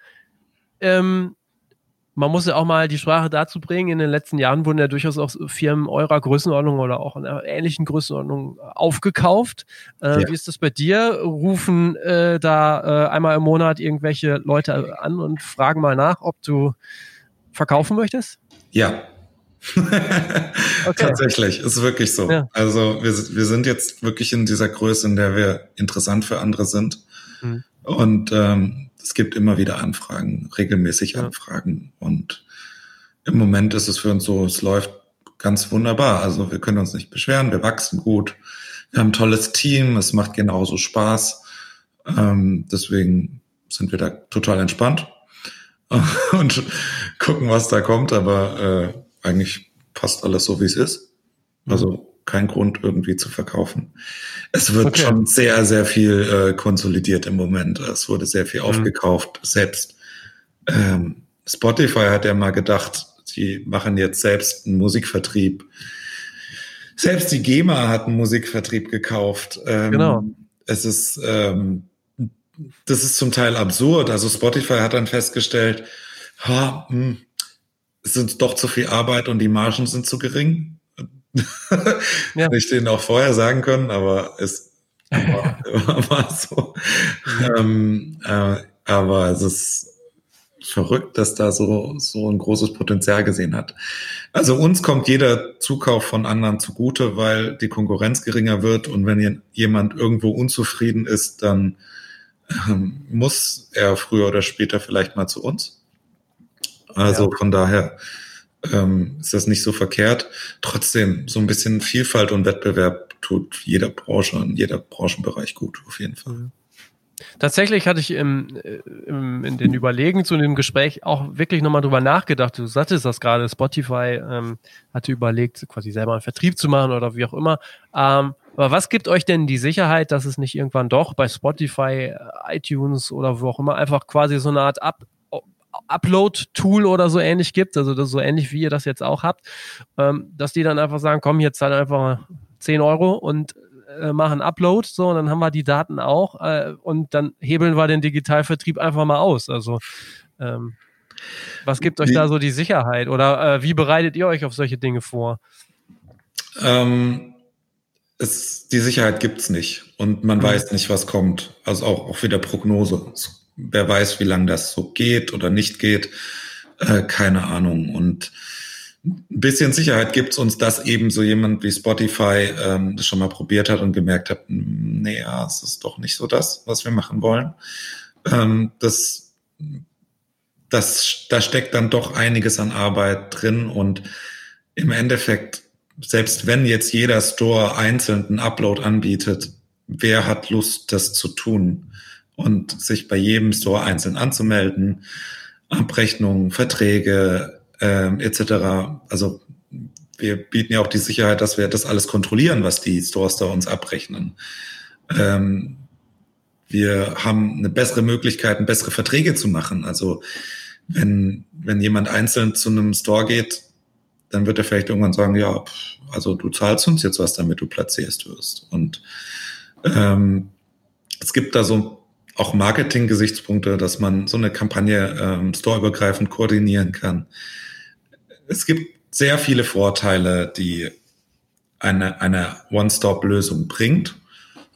Ähm, man muss ja auch mal die Sprache dazu bringen. In den letzten Jahren wurden ja durchaus auch Firmen eurer Größenordnung oder auch in einer ähnlichen Größenordnung aufgekauft. Äh, ja. Wie ist das bei dir? Rufen äh, da äh, einmal im Monat irgendwelche Leute an und fragen mal nach, ob du verkaufen möchtest? Ja. okay. Tatsächlich, ist wirklich so. Ja. Also wir, wir sind jetzt wirklich in dieser Größe, in der wir interessant für andere sind. Mhm. Und ähm, es gibt immer wieder Anfragen, regelmäßig. Anfragen. Und im Moment ist es für uns so, es läuft ganz wunderbar. Also wir können uns nicht beschweren, wir wachsen gut, wir haben ein tolles Team, es macht genauso Spaß. Ähm, deswegen sind wir da total entspannt und gucken, was da kommt. Aber äh, eigentlich passt alles so, wie es ist. Also kein Grund irgendwie zu verkaufen. Es wird okay. schon sehr, sehr viel äh, konsolidiert im Moment. Es wurde sehr viel mhm. aufgekauft. Selbst ähm, Spotify hat ja mal gedacht, sie machen jetzt selbst einen Musikvertrieb. Selbst die GEMA hat einen Musikvertrieb gekauft. Ähm, genau. Es ist, ähm, das ist zum Teil absurd. Also Spotify hat dann festgestellt, ha, mh, hm, es sind doch zu viel Arbeit und die Margen sind zu gering ja. Hätte ich denen auch vorher sagen können, aber es war, war so. ähm, äh, aber es ist verrückt, dass da so, so ein großes Potenzial gesehen hat. Also uns kommt jeder Zukauf von anderen zugute, weil die Konkurrenz geringer wird und wenn jemand irgendwo unzufrieden ist, dann ähm, muss er früher oder später vielleicht mal zu uns. Also ja. von daher ähm, ist das nicht so verkehrt. Trotzdem, so ein bisschen Vielfalt und Wettbewerb tut jeder Branche und jeder Branchenbereich gut, auf jeden Fall. Tatsächlich hatte ich im, äh, im, in den Überlegen zu dem Gespräch auch wirklich nochmal drüber nachgedacht. Du sagtest das gerade, Spotify ähm, hatte überlegt, quasi selber einen Vertrieb zu machen oder wie auch immer. Ähm, aber was gibt euch denn die Sicherheit, dass es nicht irgendwann doch bei Spotify, äh, iTunes oder wo auch immer einfach quasi so eine Art Ab Upload-Tool oder so ähnlich gibt, also das so ähnlich wie ihr das jetzt auch habt, ähm, dass die dann einfach sagen, komm, jetzt zahl einfach 10 Euro und äh, machen Upload, so, und dann haben wir die Daten auch äh, und dann hebeln wir den Digitalvertrieb einfach mal aus. Also ähm, was gibt euch da so die Sicherheit oder äh, wie bereitet ihr euch auf solche Dinge vor? Ähm, es, die Sicherheit gibt's nicht und man mhm. weiß nicht, was kommt. Also auch, auch wieder Prognose. Es wer weiß, wie lange das so geht oder nicht geht, äh, keine Ahnung. Und ein bisschen Sicherheit gibt's uns, dass eben so jemand wie Spotify ähm, das schon mal probiert hat und gemerkt hat, hm, nee, ja, es ist doch nicht so das, was wir machen wollen. Ähm, das, das, da steckt dann doch einiges an Arbeit drin und im Endeffekt, selbst wenn jetzt jeder Store einzeln einen Upload anbietet, wer hat Lust, das zu tun? Und sich bei jedem Store einzeln anzumelden, Abrechnungen, Verträge äh, etc. Also wir bieten ja auch die Sicherheit, dass wir das alles kontrollieren, was die Stores da uns abrechnen. Ähm, wir haben eine bessere Möglichkeit, bessere Verträge zu machen. Also wenn, wenn jemand einzeln zu einem Store geht, dann wird er vielleicht irgendwann sagen, ja, also du zahlst uns jetzt was, damit du platzierst wirst. Und ähm, es gibt da so auch Marketing-Gesichtspunkte, dass man so eine Kampagne ähm, storeübergreifend koordinieren kann. Es gibt sehr viele Vorteile, die eine, eine One-Stop-Lösung bringt,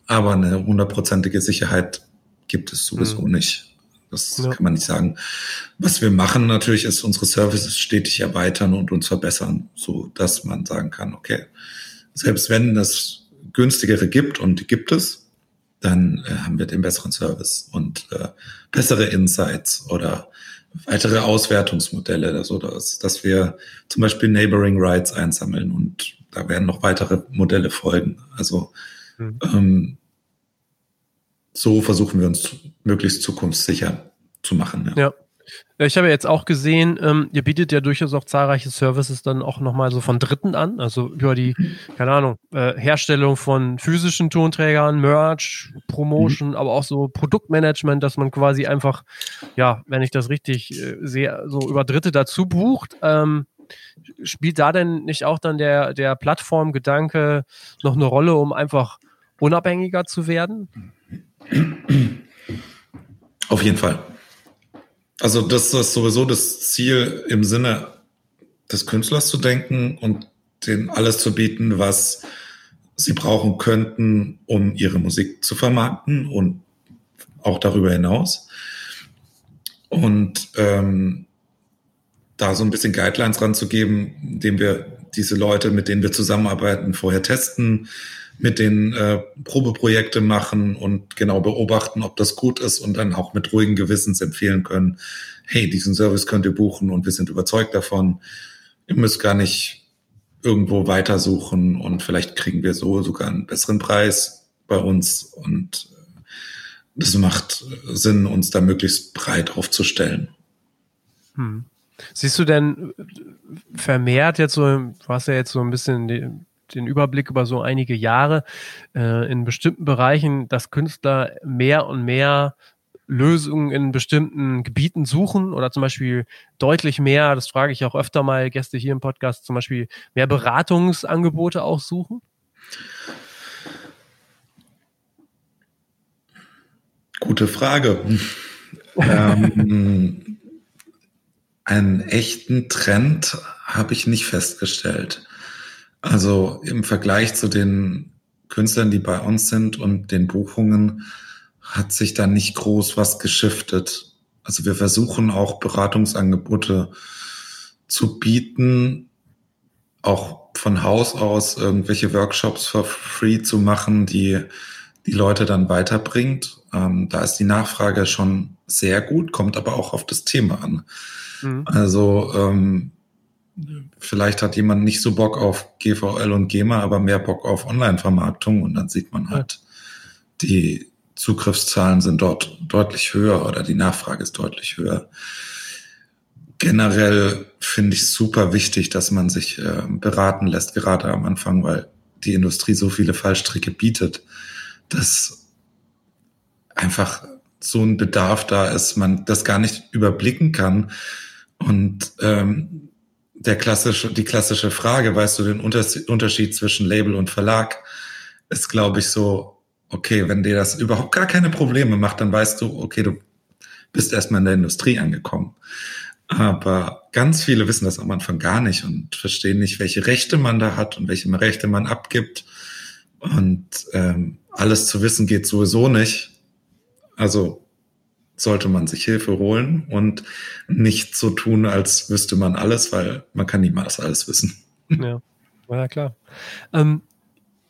aber eine hundertprozentige Sicherheit gibt es sowieso mhm. nicht. Das ja. kann man nicht sagen. Was wir machen natürlich ist unsere Services stetig erweitern und uns verbessern, so dass man sagen kann, okay, selbst wenn es günstigere gibt und die gibt es, dann äh, haben wir den besseren Service und äh, bessere Insights oder weitere Auswertungsmodelle, also dass, dass wir zum Beispiel Neighboring Rights einsammeln und da werden noch weitere Modelle folgen. Also mhm. ähm, so versuchen wir uns möglichst zukunftssicher zu machen. Ja. ja. Ich habe jetzt auch gesehen, ähm, ihr bietet ja durchaus auch zahlreiche Services dann auch nochmal so von Dritten an, also über die, keine Ahnung, äh, Herstellung von physischen Tonträgern, Merch, Promotion, mhm. aber auch so Produktmanagement, dass man quasi einfach, ja, wenn ich das richtig äh, sehe, so über Dritte dazu bucht. Ähm, spielt da denn nicht auch dann der, der Plattformgedanke noch eine Rolle, um einfach unabhängiger zu werden? Auf jeden Fall. Also das ist sowieso das Ziel im Sinne des Künstlers zu denken und denen alles zu bieten, was sie brauchen könnten, um ihre Musik zu vermarkten und auch darüber hinaus. Und ähm, da so ein bisschen Guidelines ranzugeben, indem wir diese Leute, mit denen wir zusammenarbeiten, vorher testen, mit den äh, Probeprojekte machen und genau beobachten, ob das gut ist und dann auch mit ruhigen Gewissens empfehlen können, hey, diesen Service könnt ihr buchen und wir sind überzeugt davon. Ihr müsst gar nicht irgendwo weitersuchen und vielleicht kriegen wir so sogar einen besseren Preis bei uns und äh, das macht Sinn, uns da möglichst breit aufzustellen. Hm. Siehst du denn vermehrt jetzt so, du hast ja jetzt so ein bisschen den, den Überblick über so einige Jahre äh, in bestimmten Bereichen, dass Künstler mehr und mehr Lösungen in bestimmten Gebieten suchen oder zum Beispiel deutlich mehr, das frage ich auch öfter mal Gäste hier im Podcast, zum Beispiel mehr Beratungsangebote auch suchen? Gute Frage. ähm, einen echten Trend habe ich nicht festgestellt. Also im Vergleich zu den Künstlern, die bei uns sind und den Buchungen, hat sich da nicht groß was geschiftet. Also wir versuchen auch Beratungsangebote zu bieten, auch von Haus aus irgendwelche Workshops for free zu machen, die die Leute dann weiterbringt. Ähm, da ist die Nachfrage schon sehr gut, kommt aber auch auf das Thema an. Mhm. Also ähm, vielleicht hat jemand nicht so Bock auf GVL und GEMA, aber mehr Bock auf Online-Vermarktung und dann sieht man halt, die Zugriffszahlen sind dort deutlich höher oder die Nachfrage ist deutlich höher. Generell finde ich super wichtig, dass man sich äh, beraten lässt, gerade am Anfang, weil die Industrie so viele Fallstricke bietet, dass einfach so ein Bedarf da ist, man das gar nicht überblicken kann. Und ähm, der klassische, die klassische Frage, weißt du den Unterschied zwischen Label und Verlag, ist, glaube ich, so, okay, wenn dir das überhaupt gar keine Probleme macht, dann weißt du, okay, du bist erstmal in der Industrie angekommen. Aber ganz viele wissen das am Anfang gar nicht und verstehen nicht, welche Rechte man da hat und welche Rechte man abgibt. Und ähm, alles zu wissen geht sowieso nicht. Also sollte man sich Hilfe holen und nicht so tun, als wüsste man alles, weil man kann niemals alles wissen. Ja, ja klar. Ähm,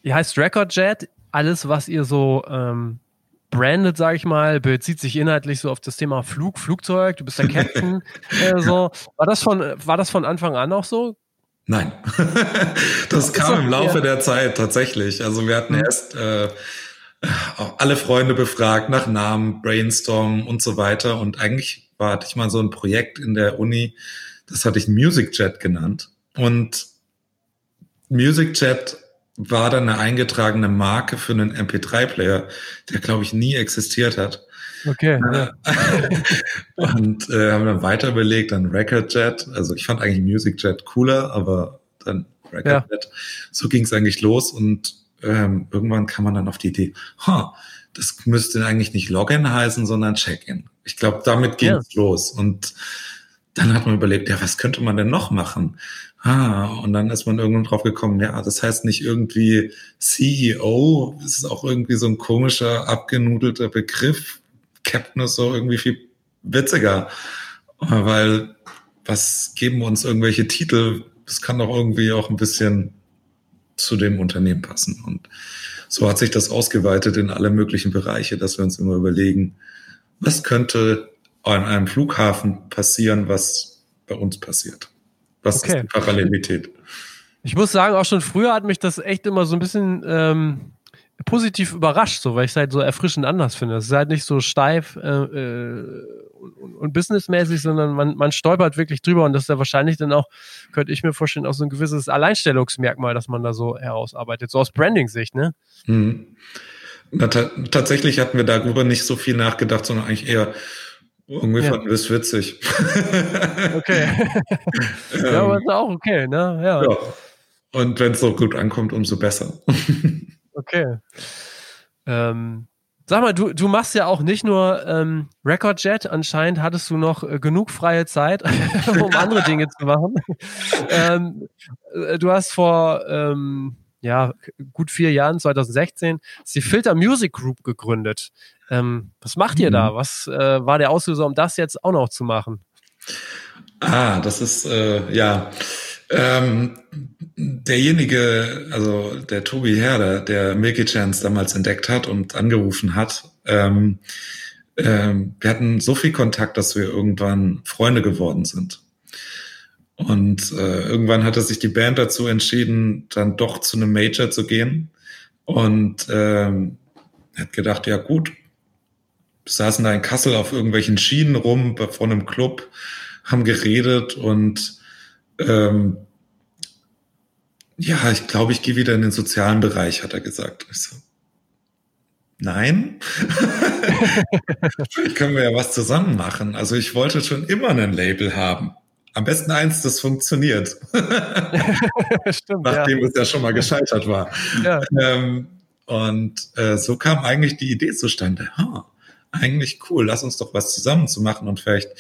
ihr heißt Recordjet. Alles, was ihr so ähm, brandet, sage ich mal, bezieht sich inhaltlich so auf das Thema Flug, Flugzeug. Du bist der Captain. äh, so. war, das von, war das von Anfang an auch so? Nein, das kam im Laufe ja. der Zeit tatsächlich. Also wir hatten mhm. erst äh, auch alle Freunde befragt nach Namen, Brainstorm und so weiter. Und eigentlich war, hatte ich mal so ein Projekt in der Uni, das hatte ich Music Chat genannt. Und Music Chat war dann eine eingetragene Marke für einen MP3-Player, der, glaube ich, nie existiert hat. Okay. Ja. und äh, haben dann weiter überlegt, dann Record Jet. Also ich fand eigentlich Music Jet cooler, aber dann Record Jet. Ja. So ging es eigentlich los und ähm, irgendwann kam man dann auf die Idee, huh, das müsste eigentlich nicht Login heißen, sondern Check-in. Ich glaube, damit ging es ja. los. Und dann hat man überlegt, ja, was könnte man denn noch machen? Ah, und dann ist man irgendwann drauf gekommen, ja, das heißt nicht irgendwie CEO, das ist auch irgendwie so ein komischer, abgenudelter Begriff. Captain ist so irgendwie viel witziger, weil was geben uns irgendwelche Titel? Das kann doch irgendwie auch ein bisschen zu dem Unternehmen passen. Und so hat sich das ausgeweitet in alle möglichen Bereiche, dass wir uns immer überlegen, was könnte an einem Flughafen passieren, was bei uns passiert? Was okay. ist die Parallelität? Ich muss sagen, auch schon früher hat mich das echt immer so ein bisschen ähm, positiv überrascht, so, weil ich es halt so erfrischend anders finde. Es ist halt nicht so steif äh, äh, und, und businessmäßig, sondern man, man stolpert wirklich drüber und das ist ja wahrscheinlich dann auch, könnte ich mir vorstellen, auch so ein gewisses Alleinstellungsmerkmal, dass man da so herausarbeitet, so aus Branding-Sicht, ne? Mhm. Na, tatsächlich hatten wir darüber nicht so viel nachgedacht, sondern eigentlich eher, irgendwie ja. fanden wir es witzig. okay. ja, aber ist auch okay, ne? Ja. ja. Und wenn es so gut ankommt, umso besser. okay. Ähm, sag mal, du, du machst ja auch nicht nur ähm, Recordjet, anscheinend hattest du noch äh, genug freie Zeit, um andere Dinge zu machen. ähm, äh, du hast vor ähm, ja, gut vier Jahren, 2016, ist die Filter Music Group gegründet. Ähm, was macht ihr mhm. da? Was äh, war der Auslöser, um das jetzt auch noch zu machen? Ah, das ist, äh, ja, ähm, derjenige, also der Tobi Herder, der Milky Chance damals entdeckt hat und angerufen hat, ähm, ähm, wir hatten so viel Kontakt, dass wir irgendwann Freunde geworden sind. Und äh, irgendwann hatte sich die Band dazu entschieden, dann doch zu einem Major zu gehen. Und ähm, hat gedacht, ja gut, saßen da in Kassel auf irgendwelchen Schienen rum vor einem Club, haben geredet und ähm, ja, ich glaube, ich gehe wieder in den sozialen Bereich, hat er gesagt. Ich so, nein, vielleicht können wir ja was zusammen machen. Also ich wollte schon immer ein Label haben. Am besten eins, das funktioniert. Stimmt, Nachdem ja. es ja schon mal gescheitert war. Ja. Ähm, und äh, so kam eigentlich die Idee zustande. Huh, eigentlich cool, lass uns doch was zusammen zu machen und vielleicht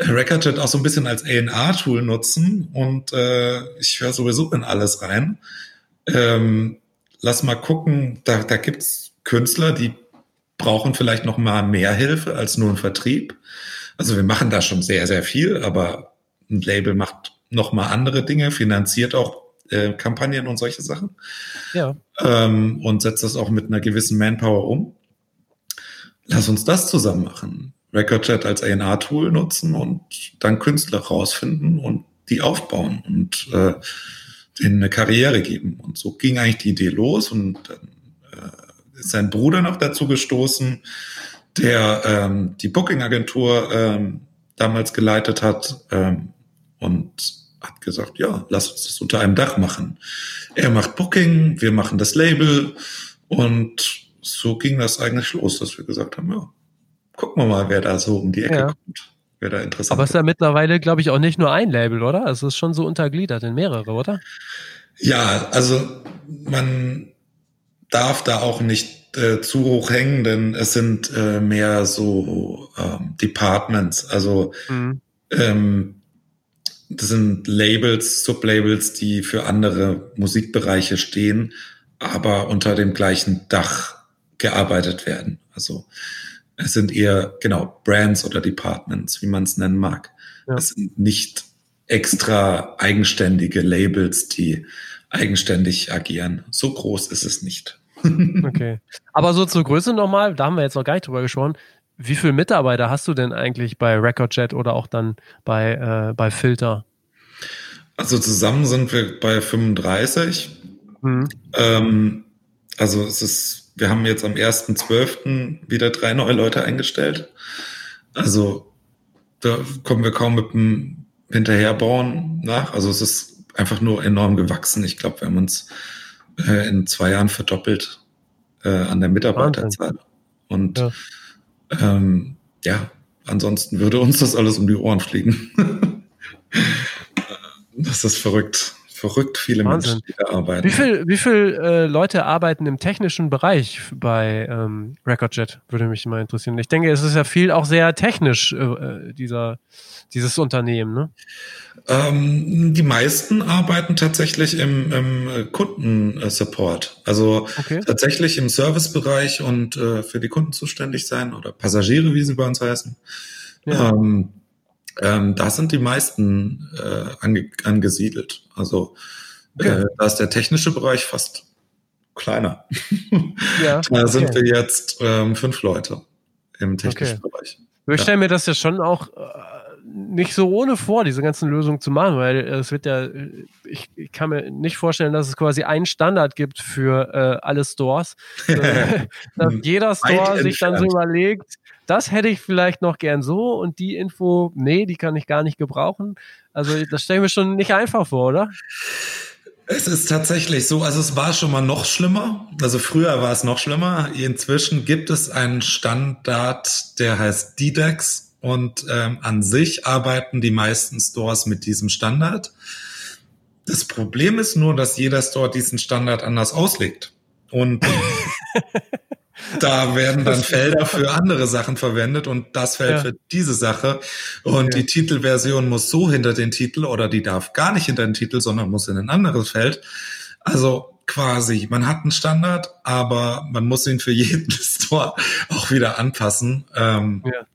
Recordjet auch so ein bisschen als A&R-Tool nutzen. Und äh, ich höre sowieso in alles rein. Ähm, lass mal gucken, da, da gibt's Künstler, die brauchen vielleicht noch mal mehr Hilfe als nur ein Vertrieb. Also wir machen da schon sehr, sehr viel, aber ein Label macht nochmal andere Dinge, finanziert auch äh, Kampagnen und solche Sachen. Ja. Ähm, und setzt das auch mit einer gewissen Manpower um. Lass uns das zusammen machen. Recordchat als A&R-Tool nutzen und dann Künstler rausfinden und die aufbauen und äh, denen eine Karriere geben. Und so ging eigentlich die Idee los und dann äh, ist sein Bruder noch dazu gestoßen, der ähm, die Booking-Agentur ähm, damals geleitet hat. Ähm, und hat gesagt, ja, lass uns das unter einem Dach machen. Er macht Booking, wir machen das Label und so ging das eigentlich los, dass wir gesagt haben, ja, gucken wir mal, wer da so um die Ecke ja. kommt. Wer da interessant Aber es ist ja mittlerweile, glaube ich, auch nicht nur ein Label, oder? Es ist schon so untergliedert in mehrere, oder? Ja, also man darf da auch nicht äh, zu hoch hängen, denn es sind äh, mehr so ähm, Departments. Also mhm. ähm, das sind Labels, Sublabels, die für andere Musikbereiche stehen, aber unter dem gleichen Dach gearbeitet werden. Also es sind eher, genau, Brands oder Departments, wie man es nennen mag. Ja. Es sind nicht extra eigenständige Labels, die eigenständig agieren. So groß ist es nicht. okay. Aber so zur Größe nochmal, da haben wir jetzt noch gar nicht drüber gesprochen. Wie viele Mitarbeiter hast du denn eigentlich bei RecordJet oder auch dann bei, äh, bei Filter? Also zusammen sind wir bei 35. Mhm. Ähm, also es ist, wir haben jetzt am 1.12. wieder drei neue Leute eingestellt. Also da kommen wir kaum mit dem Hinterherbauen nach. Also es ist einfach nur enorm gewachsen. Ich glaube, wir haben uns äh, in zwei Jahren verdoppelt äh, an der Mitarbeiterzahl. Und ja. Ähm, ja, ansonsten würde uns das alles um die Ohren fliegen. das ist verrückt. Verrückt viele Wahnsinn. Menschen, die da arbeiten. Wie viele wie viel, äh, Leute arbeiten im technischen Bereich bei ähm, RecordJet? Würde mich mal interessieren. Ich denke, es ist ja viel auch sehr technisch, äh, äh dieser, dieses Unternehmen. Ne? Ähm, die meisten arbeiten tatsächlich im, im Kundensupport. Also okay. tatsächlich im Servicebereich und äh, für die Kunden zuständig sein oder Passagiere, wie sie bei uns heißen. Ja. Ähm, ähm, da sind die meisten äh, ange angesiedelt. Also okay. äh, da ist der technische Bereich fast kleiner. Ja, da sind okay. wir jetzt ähm, fünf Leute im technischen okay. Bereich. Ich ja. stelle mir das ja schon auch äh, nicht so ohne vor, diese ganzen Lösungen zu machen, weil es wird ja, ich, ich, kann mir nicht vorstellen, dass es quasi einen Standard gibt für äh, alle Stores. dass jeder Store sich dann so überlegt, das hätte ich vielleicht noch gern so und die Info, nee, die kann ich gar nicht gebrauchen. Also das stelle ich mir schon nicht einfach vor, oder? Es ist tatsächlich so, also es war schon mal noch schlimmer. Also früher war es noch schlimmer. Inzwischen gibt es einen Standard, der heißt DDEX und ähm, an sich arbeiten die meisten Stores mit diesem Standard. Das Problem ist nur, dass jeder Store diesen Standard anders auslegt. Und Da werden dann Felder für andere Sachen verwendet und das Feld ja. für diese Sache. Und okay. die Titelversion muss so hinter den Titel oder die darf gar nicht hinter den Titel, sondern muss in ein anderes Feld. Also quasi, man hat einen Standard, aber man muss ihn für jeden Store auch wieder anpassen. Ähm, ja.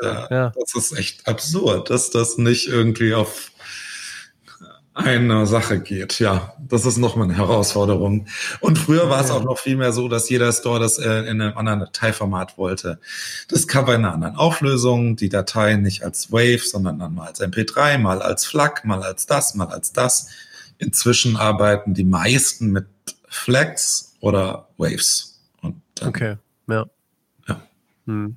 Äh, ja. Das ist echt absurd, dass das nicht irgendwie auf eine Sache geht. Ja, das ist nochmal eine Herausforderung. Und früher war es auch noch viel mehr so, dass jeder Store das äh, in einem anderen Dateiformat wollte. Das Cover in einer anderen Auflösung, die Datei nicht als Wave, sondern dann mal als MP3, mal als FLAC, mal als das, mal als das. Inzwischen arbeiten die meisten mit Flags oder Waves. Und dann, okay, ja. ja. Hm.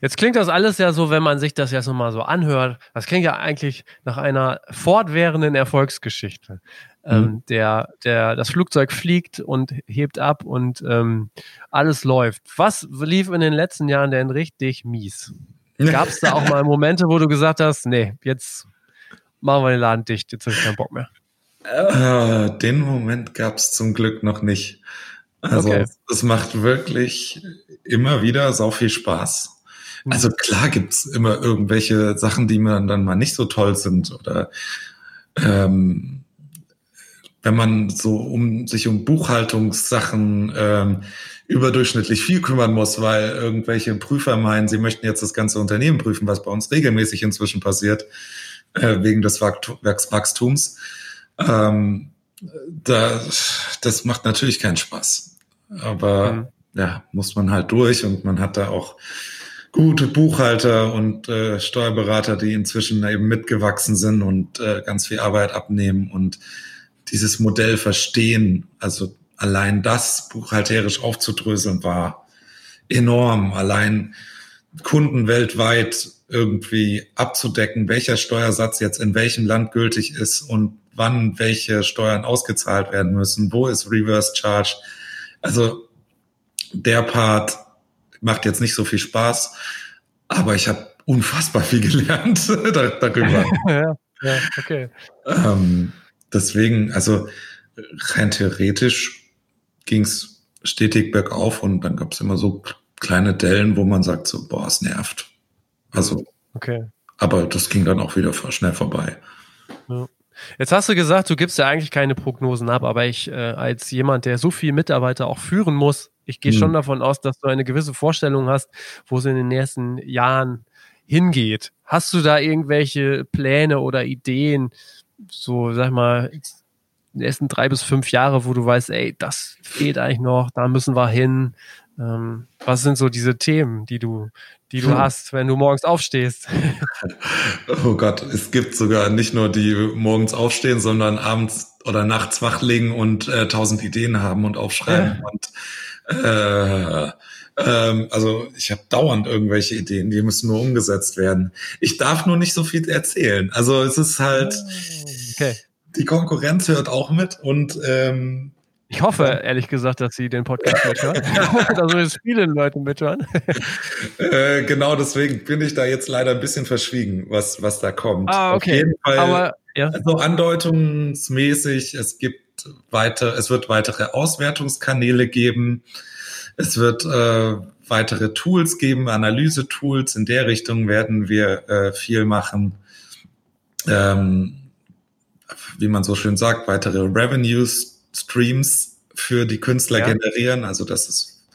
Jetzt klingt das alles ja so, wenn man sich das jetzt nochmal so anhört, das klingt ja eigentlich nach einer fortwährenden Erfolgsgeschichte. Mhm. Ähm, der, der, das Flugzeug fliegt und hebt ab und ähm, alles läuft. Was lief in den letzten Jahren denn richtig mies? Gab es da auch mal Momente, wo du gesagt hast, nee, jetzt machen wir den Laden dicht, jetzt habe ich keinen Bock mehr? Äh, den Moment gab es zum Glück noch nicht. Also okay. es macht wirklich immer wieder sau viel Spaß. Also klar gibt's immer irgendwelche Sachen, die man dann mal nicht so toll sind oder ähm, wenn man so um sich um Buchhaltungssachen ähm, überdurchschnittlich viel kümmern muss, weil irgendwelche Prüfer meinen, sie möchten jetzt das ganze Unternehmen prüfen, was bei uns regelmäßig inzwischen passiert, äh, wegen des Wachstums. Ähm, da, das macht natürlich keinen Spaß. Aber mhm. ja, muss man halt durch und man hat da auch gute Buchhalter und äh, Steuerberater, die inzwischen eben mitgewachsen sind und äh, ganz viel Arbeit abnehmen und dieses Modell verstehen. Also allein das buchhalterisch aufzudröseln war enorm. Allein Kunden weltweit irgendwie abzudecken, welcher Steuersatz jetzt in welchem Land gültig ist und wann welche Steuern ausgezahlt werden müssen, wo ist Reverse Charge. Also der Part macht jetzt nicht so viel Spaß, aber ich habe unfassbar viel gelernt darüber. ja, ja, okay. Ähm, deswegen, also rein theoretisch ging es stetig bergauf und dann gab es immer so kleine Dellen, wo man sagt so, boah, es nervt. Also, okay. aber das ging dann auch wieder schnell vorbei. Ja. Jetzt hast du gesagt, du gibst ja eigentlich keine Prognosen ab, aber ich äh, als jemand, der so viele Mitarbeiter auch führen muss, ich gehe mhm. schon davon aus, dass du eine gewisse Vorstellung hast, wo es in den nächsten Jahren hingeht. Hast du da irgendwelche Pläne oder Ideen, so sag mal, die ersten drei bis fünf Jahre, wo du weißt, ey, das fehlt eigentlich noch, da müssen wir hin. Ähm, was sind so diese Themen, die du, die du hm. hast, wenn du morgens aufstehst? oh Gott, es gibt sogar nicht nur die morgens aufstehen, sondern abends oder nachts wachlegen und äh, tausend Ideen haben und aufschreiben. Ja. Und äh, ähm, also ich habe dauernd irgendwelche Ideen, die müssen nur umgesetzt werden. Ich darf nur nicht so viel erzählen. Also es ist halt, oh, okay. die Konkurrenz hört auch mit und ähm, ich hoffe, ehrlich gesagt, dass Sie den Podcast mithören. dass es viele Leute mithören. äh, genau deswegen bin ich da jetzt leider ein bisschen verschwiegen, was, was da kommt. Ah, okay. Aber ja. Also andeutungsmäßig, es gibt weiter, es wird weitere Auswertungskanäle geben. Es wird äh, weitere Tools geben, Analyse-Tools. In der Richtung werden wir äh, viel machen. Ähm, wie man so schön sagt, weitere Revenue-Streams für die Künstler ja. generieren. Also das ist,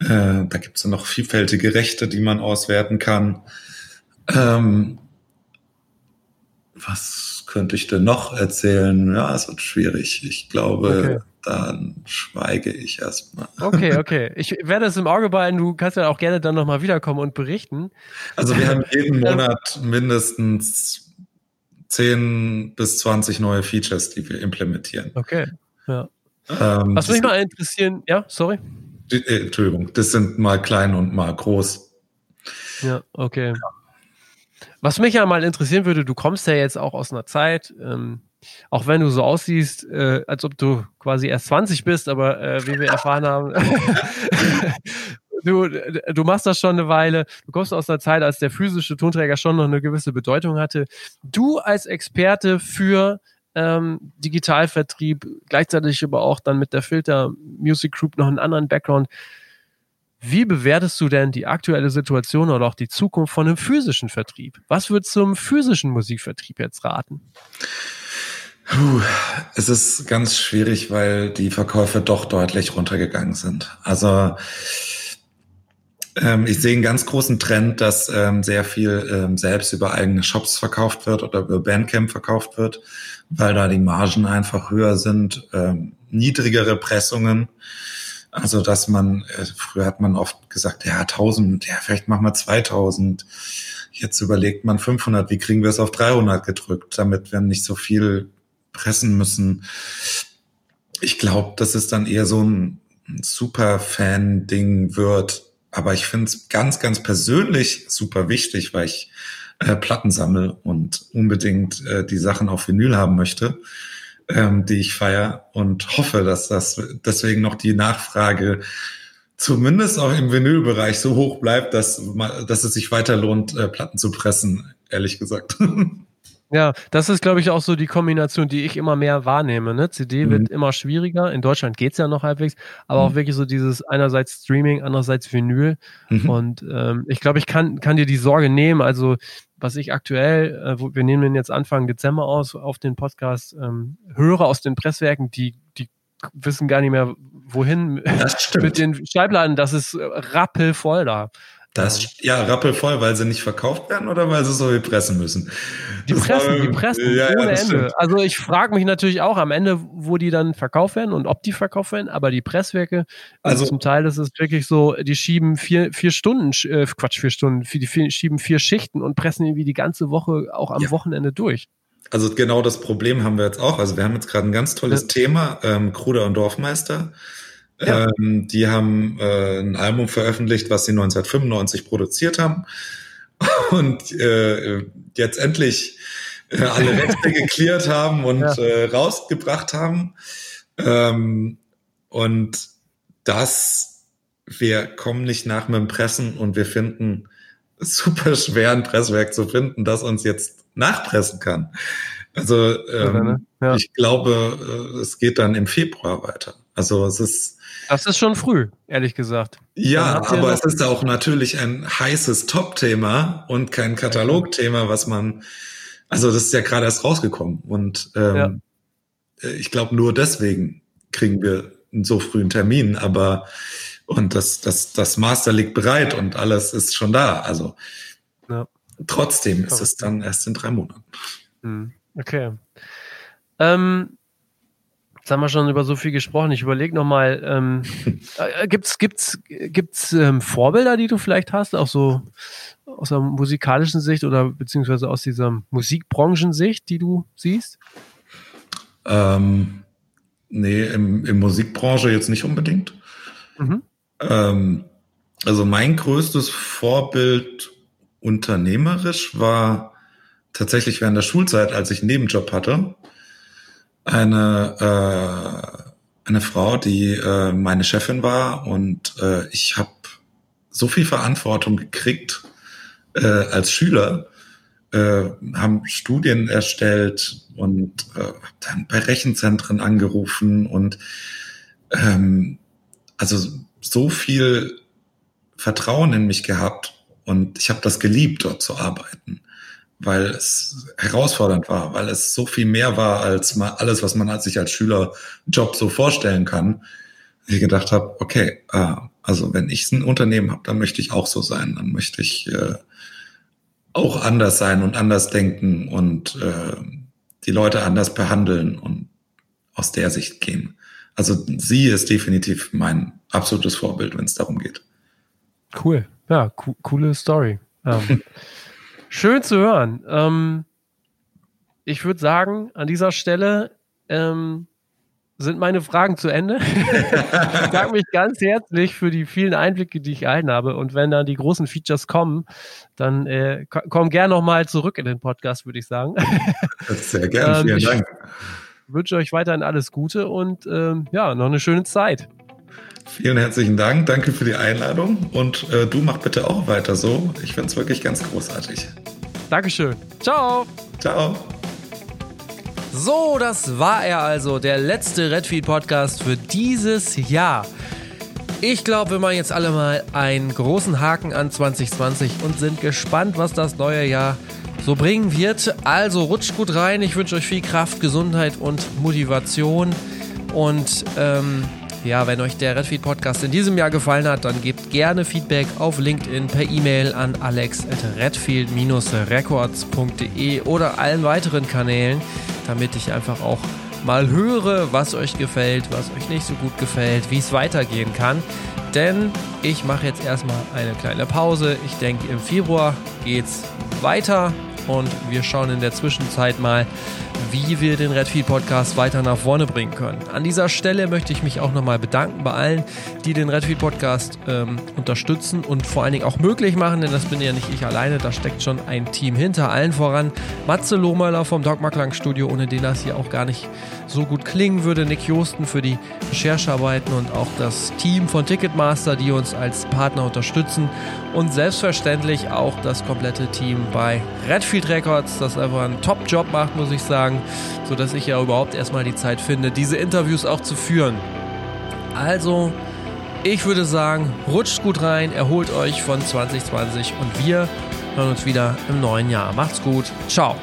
äh, da gibt es noch vielfältige Rechte, die man auswerten kann. Ähm, was könnte ich denn noch erzählen? Ja, es wird schwierig. Ich glaube, okay. dann schweige ich erstmal. Okay, okay. Ich werde es im Auge behalten. Du kannst ja auch gerne dann nochmal wiederkommen und berichten. Also wir haben jeden Monat mindestens 10 bis 20 neue Features, die wir implementieren. Okay, ja. Ähm, Was mich mal interessieren, ja, sorry. Die, äh, Entschuldigung, das sind mal klein und mal groß. Ja, okay. Ja. Was mich ja mal interessieren würde, du kommst ja jetzt auch aus einer Zeit, ähm, auch wenn du so aussiehst, äh, als ob du quasi erst 20 bist, aber äh, wie wir erfahren haben, du, du machst das schon eine Weile. Du kommst aus einer Zeit, als der physische Tonträger schon noch eine gewisse Bedeutung hatte. Du als Experte für ähm, Digitalvertrieb, gleichzeitig aber auch dann mit der Filter Music Group noch einen anderen Background. Wie bewertest du denn die aktuelle Situation oder auch die Zukunft von einem physischen Vertrieb? Was würdest du zum physischen Musikvertrieb jetzt raten? Puh, es ist ganz schwierig, weil die Verkäufe doch deutlich runtergegangen sind. Also ähm, ich sehe einen ganz großen Trend, dass ähm, sehr viel ähm, selbst über eigene Shops verkauft wird oder über Bandcamp verkauft wird, weil da die Margen einfach höher sind, ähm, niedrigere Pressungen. Also, dass man, äh, früher hat man oft gesagt, ja, 1000, ja, vielleicht machen wir 2000. Jetzt überlegt man 500, wie kriegen wir es auf 300 gedrückt, damit wir nicht so viel pressen müssen. Ich glaube, dass es dann eher so ein Super-Fan-Ding wird. Aber ich finde es ganz, ganz persönlich super wichtig, weil ich äh, Platten sammle und unbedingt äh, die Sachen auf Vinyl haben möchte ähm, die ich feiere und hoffe, dass das deswegen noch die Nachfrage zumindest auch im Vinylbereich so hoch bleibt, dass, dass es sich weiter lohnt, äh, Platten zu pressen, ehrlich gesagt. Ja, das ist, glaube ich, auch so die Kombination, die ich immer mehr wahrnehme. Ne? CD mhm. wird immer schwieriger. In Deutschland geht's ja noch halbwegs, aber mhm. auch wirklich so dieses einerseits Streaming, andererseits Vinyl. Mhm. Und ähm, ich glaube, ich kann, kann dir die Sorge nehmen. Also, was ich aktuell, äh, wo, wir nehmen den jetzt Anfang Dezember aus auf den Podcast, ähm, höre aus den Presswerken, die, die wissen gar nicht mehr, wohin mit den Schallplatten. Das ist rappelvoll da. Das ja rappelvoll, weil sie nicht verkauft werden oder weil sie so viel pressen müssen. Die das pressen, war, die pressen ja, ohne ja, Ende. Stimmt. Also ich frage mich natürlich auch am Ende, wo die dann verkauft werden und ob die verkauft werden, aber die Presswerke, also, also zum Teil ist es wirklich so, die schieben vier, vier Stunden, äh, Quatsch, vier Stunden, die vier, schieben vier Schichten und pressen irgendwie die ganze Woche auch am ja. Wochenende durch. Also genau das Problem haben wir jetzt auch. Also wir haben jetzt gerade ein ganz tolles ja. Thema, ähm, Kruder und Dorfmeister. Ja. Ähm, die haben äh, ein Album veröffentlicht, was sie 1995 produziert haben und äh, jetzt endlich äh, alle Rechte geklärt haben und ja. äh, rausgebracht haben. Ähm, und das, wir kommen nicht nach mit dem Pressen und wir finden super schwer ein Presswerk zu finden, das uns jetzt nachpressen kann. Also ähm, ne? ja. ich glaube, äh, es geht dann im Februar weiter. Also es ist das ist schon früh, ehrlich gesagt. Ja, aber es ist auch natürlich ein heißes Top-Thema und kein Katalogthema, was man, also das ist ja gerade erst rausgekommen und ähm, ja. Äh, ich glaube nur deswegen kriegen wir einen so frühen Termin, aber und das, das, das Master liegt bereit und alles ist schon da. Also ja. trotzdem ist es dann erst in drei Monaten. Hm. Okay. Ähm, Jetzt haben wir schon über so viel gesprochen. Ich überlege nochmal, ähm, äh, gibt's gibt's gibt's ähm, Vorbilder, die du vielleicht hast, auch so aus der musikalischen Sicht oder beziehungsweise aus dieser Musikbranchensicht, die du siehst? Ähm, nee, im, im Musikbranche jetzt nicht unbedingt. Mhm. Ähm, also mein größtes Vorbild unternehmerisch war tatsächlich während der Schulzeit, als ich einen Nebenjob hatte eine, äh, eine Frau, die äh, meine Chefin war und äh, ich habe so viel Verantwortung gekriegt äh, als Schüler äh, haben Studien erstellt und äh, dann bei Rechenzentren angerufen und ähm, also so viel Vertrauen in mich gehabt und ich habe das geliebt, dort zu arbeiten, weil es herausfordernd war, weil es so viel mehr war als mal alles, was man sich als Schülerjob so vorstellen kann. Ich gedacht habe, okay, äh, also wenn ich ein Unternehmen habe, dann möchte ich auch so sein, dann möchte ich äh, auch anders sein und anders denken und äh, die Leute anders behandeln und aus der Sicht gehen. Also sie ist definitiv mein absolutes Vorbild, wenn es darum geht. Cool, ja, co coole Story. Ähm, schön zu hören. Ähm, ich würde sagen, an dieser Stelle ähm, sind meine Fragen zu Ende. ich danke mich ganz herzlich für die vielen Einblicke, die ich erhalten habe. Und wenn dann die großen Features kommen, dann äh, komm gerne nochmal zurück in den Podcast, würde ich sagen. Sehr gerne, ähm, vielen Dank. Ich wünsche euch weiterhin alles Gute und ähm, ja, noch eine schöne Zeit. Vielen herzlichen Dank, danke für die Einladung und äh, du mach bitte auch weiter so. Ich finde es wirklich ganz großartig. Dankeschön. Ciao. Ciao. So, das war er also, der letzte Redfield Podcast für dieses Jahr. Ich glaube, wir machen jetzt alle mal einen großen Haken an 2020 und sind gespannt, was das neue Jahr so bringen wird. Also rutscht gut rein. Ich wünsche euch viel Kraft, Gesundheit und Motivation. Und ähm, ja, wenn euch der Redfield Podcast in diesem Jahr gefallen hat, dann gebt gerne Feedback auf LinkedIn per E-Mail an alex.redfield-records.de oder allen weiteren Kanälen damit ich einfach auch mal höre, was euch gefällt, was euch nicht so gut gefällt, wie es weitergehen kann. Denn ich mache jetzt erstmal eine kleine Pause. Ich denke, im Februar geht es weiter und wir schauen in der Zwischenzeit mal, wie wir den Redfield Podcast weiter nach vorne bringen können. An dieser Stelle möchte ich mich auch nochmal bedanken bei allen, die den Redfield Podcast ähm, unterstützen und vor allen Dingen auch möglich machen, denn das bin ja nicht ich alleine, da steckt schon ein Team hinter. Allen voran Matze Lohmeiler vom Dogma Klang Studio, ohne den das hier auch gar nicht so gut klingen würde. Nick Josten für die Recherchearbeiten und auch das Team von Ticketmaster, die uns als Partner unterstützen und selbstverständlich auch das komplette Team bei Redfield Records, das einfach einen Top-Job macht, muss ich sagen, sodass ich ja überhaupt erstmal die Zeit finde, diese Interviews auch zu führen. Also, ich würde sagen, rutscht gut rein, erholt euch von 2020 und wir hören uns wieder im neuen Jahr. Macht's gut, ciao.